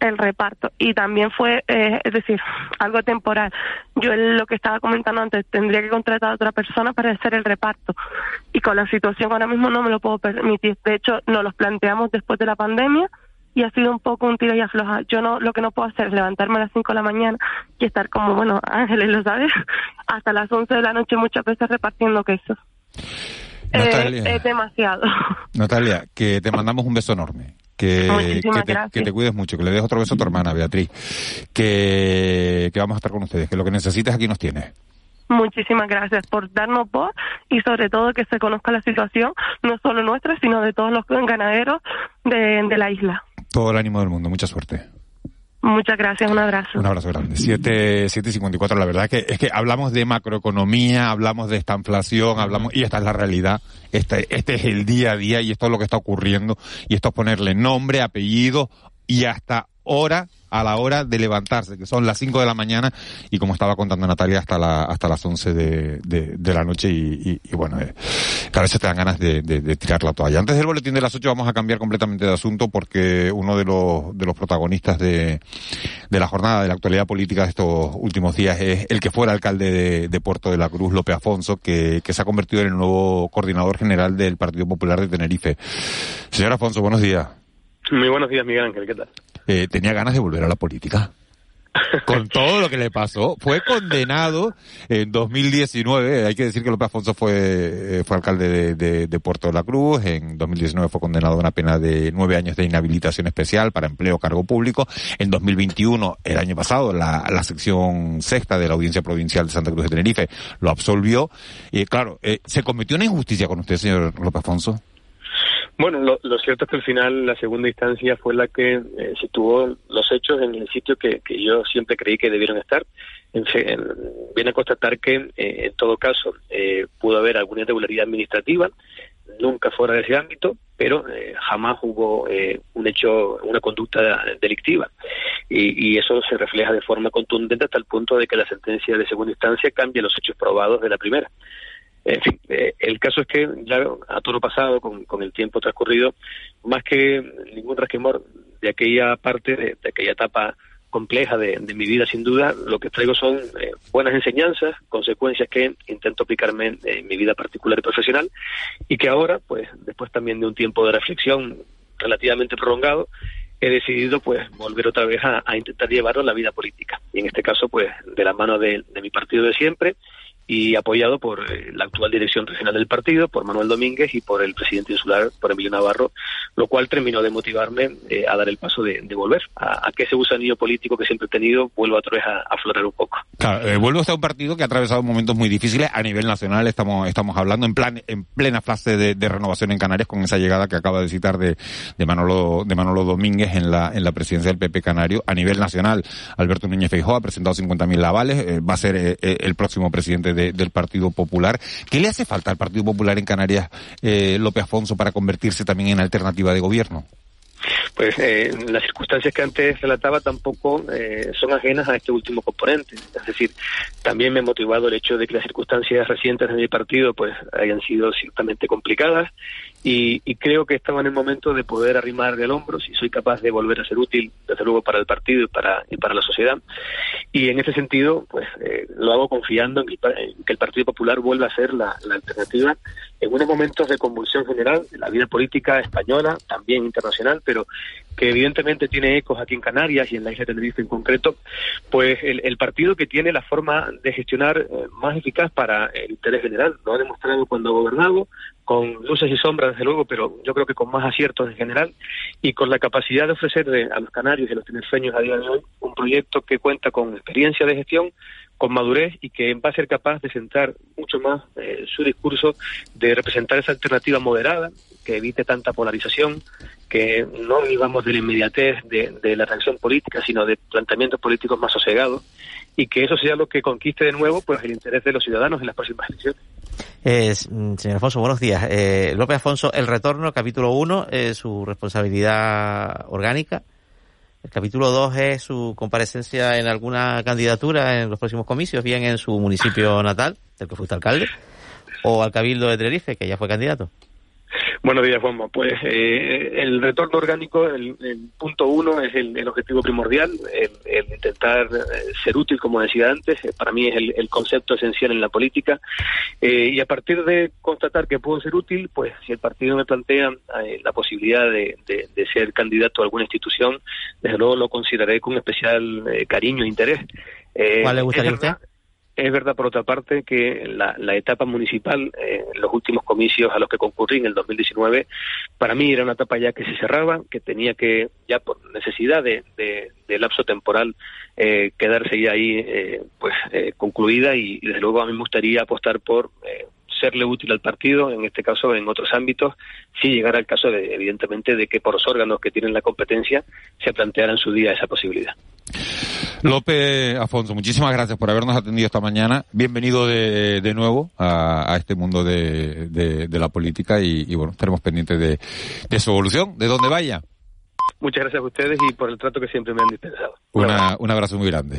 el reparto. Y también fue, eh, es decir, algo temporal. Yo lo que estaba comentando antes, tendría que contratar a otra persona para hacer el reparto. Y con la situación ahora mismo no me lo puedo permitir. De hecho, nos los planteamos después de la pandemia y ha sido un poco un tiro y afloja. Yo no, lo que no puedo hacer es levantarme a las 5 de la mañana y estar como, bueno, [LAUGHS] Ángeles, ¿lo sabes? Hasta las 11 de la noche muchas veces repartiendo quesos. Natalia. Eh, es demasiado. [LAUGHS] Natalia, que te mandamos un beso enorme. Que, que, te, que te cuides mucho, que le des otro beso a tu hermana, Beatriz. Que, que vamos a estar con ustedes, que lo que necesites aquí nos tienes. Muchísimas gracias por darnos voz y sobre todo que se conozca la situación, no solo nuestra, sino de todos los ganaderos de, de la isla. Todo el ánimo del mundo, mucha suerte. Muchas gracias, un abrazo. Un abrazo grande. 7, 7.54, la verdad que es que hablamos de macroeconomía, hablamos de esta inflación, hablamos, y esta es la realidad. Este, este es el día a día y esto es lo que está ocurriendo. Y esto es ponerle nombre, apellido y hasta hora a la hora de levantarse, que son las 5 de la mañana y como estaba contando Natalia, hasta la, hasta las 11 de, de, la noche y, y, bueno, eh, que a veces te dan ganas de, tirar la toalla. Antes del boletín de las 8 vamos a cambiar completamente de asunto porque uno de los, de los protagonistas de, de la jornada de la actualidad política de estos últimos días es el que fuera alcalde de, de Puerto de la Cruz, López Afonso, que, que se ha convertido en el nuevo coordinador general del Partido Popular de Tenerife. Señor Afonso, buenos días. Muy buenos días, Miguel Ángel, ¿qué tal? Eh, tenía ganas de volver a la política. Con todo lo que le pasó, fue condenado en 2019. Hay que decir que López Afonso fue, eh, fue alcalde de, Puerto de la Cruz. En 2019 fue condenado a una pena de nueve años de inhabilitación especial para empleo cargo público. En 2021, el año pasado, la, la sección sexta de la Audiencia Provincial de Santa Cruz de Tenerife lo absolvió. Y claro, eh, ¿se cometió una injusticia con usted, señor López Afonso? Bueno, lo, lo, cierto es que al final la segunda instancia fue la que eh, situó los hechos en el sitio que, yo siempre creí que debieron estar. En, en, viene a constatar que, eh, en todo caso, eh, pudo haber alguna irregularidad administrativa, nunca fuera de ese ámbito, pero eh, jamás hubo eh, un hecho, una conducta delictiva. Y, eso se refleja de forma contundente hasta el punto de que la sentencia de segunda instancia cambia los hechos probados de la primera. En fin, eh, el caso es que ya a todo lo pasado, con, con, el tiempo transcurrido, más que ningún resquemor de aquella parte, de, aquella etapa compleja de, mi vida, sin duda, lo que traigo son eh, buenas enseñanzas, consecuencias que intento aplicarme en, mi vida particular y profesional, y que ahora, pues, después también de un tiempo de reflexión relativamente prolongado, he decidido pues volver otra vez a, intentar llevarlo a la vida política. Y en este caso, pues, de la mano de mi partido de siempre, y apoyado por eh, la actual dirección regional del partido, por Manuel Domínguez y por el presidente insular, por Emilio Navarro, lo cual terminó de motivarme eh, a dar el paso de, de volver, a, a, que ese gusanillo político que siempre he tenido vuelva otra vez a, aflorar un poco. Claro, eh, usted a un partido que ha atravesado momentos muy difíciles a nivel nacional, estamos, estamos hablando en plan, en plena fase de, de renovación en Canarias con esa llegada que acaba de citar de, de Manolo, de Manolo Domínguez en la, en la presidencia del PP Canario. A nivel nacional, Alberto Núñez Feijóo ha presentado 50.000 avales, eh, va a ser eh, el próximo presidente de, del Partido Popular. ¿Qué le hace falta al Partido Popular en Canarias, eh, López Afonso, para convertirse también en alternativa de gobierno? Pues eh, las circunstancias que antes relataba tampoco eh, son ajenas a este último componente. Es decir, también me ha motivado el hecho de que las circunstancias recientes de mi partido pues hayan sido ciertamente complicadas y, y, creo que estaba en el momento de poder arrimar el hombro si soy capaz de volver a ser útil, desde luego para el partido y para, y para la sociedad. Y en ese sentido, pues eh, lo hago confiando en que, el Partido Popular vuelva a ser la, la, alternativa en unos momentos de convulsión general de la vida política española, también internacional, pero que evidentemente tiene ecos aquí en Canarias y en la isla de Tenerife en concreto, pues el, el partido que tiene la forma de gestionar eh, más eficaz para el interés general, lo ha demostrado cuando ha gobernado, con luces y sombras, desde luego, pero yo creo que con más aciertos en general y con la capacidad de ofrecer a los canarios y a los tinerfeños a día de hoy un proyecto que cuenta con experiencia de gestión, con madurez y que va a ser capaz de centrar mucho más eh, su discurso, de representar esa alternativa moderada, que evite tanta polarización, que no vivamos de la inmediatez de, la reacción política, sino de planteamientos políticos más sosegados y que eso sea lo que conquiste de nuevo pues el interés de los ciudadanos en las próximas elecciones. Eh, señor Afonso, buenos días. Eh, López Afonso, el retorno, capítulo 1, es su responsabilidad orgánica. El capítulo 2 es su comparecencia en alguna candidatura en los próximos comicios, bien en su municipio natal, del que fuiste alcalde, o al Cabildo de Tenerife, que ya fue candidato. Buenos días, Juanma. Pues eh, el retorno orgánico, el, punto uno, es el, objetivo primordial, el, intentar eh, ser útil, como decía antes, eh, para mí es el, concepto esencial en la política. y a partir de constatar que puedo ser útil, pues si el partido me plantea la posibilidad de, ser candidato a alguna institución, desde luego lo consideraré con especial cariño e interés. ¿Cuál le gustaría a usted? Es verdad, por otra parte, que la, etapa municipal, eh, los últimos comicios a los que concurrí en el 2019, para mí era una etapa ya que se cerraba, que tenía que, ya por necesidad de, lapso temporal, eh, quedarse ya ahí eh, pues eh, concluida y, desde luego a mí me gustaría apostar por serle útil al partido, en este caso en otros ámbitos, si llegara el caso, de, evidentemente, de que por los órganos que tienen la competencia se planteara en su día esa posibilidad. López Afonso, muchísimas gracias por habernos atendido esta mañana. Bienvenido de, de nuevo a, este mundo de, de, la política y, bueno, estaremos pendientes de, su evolución, de dónde vaya. Muchas gracias a ustedes y por el trato que siempre me han dispensado. un abrazo muy grande.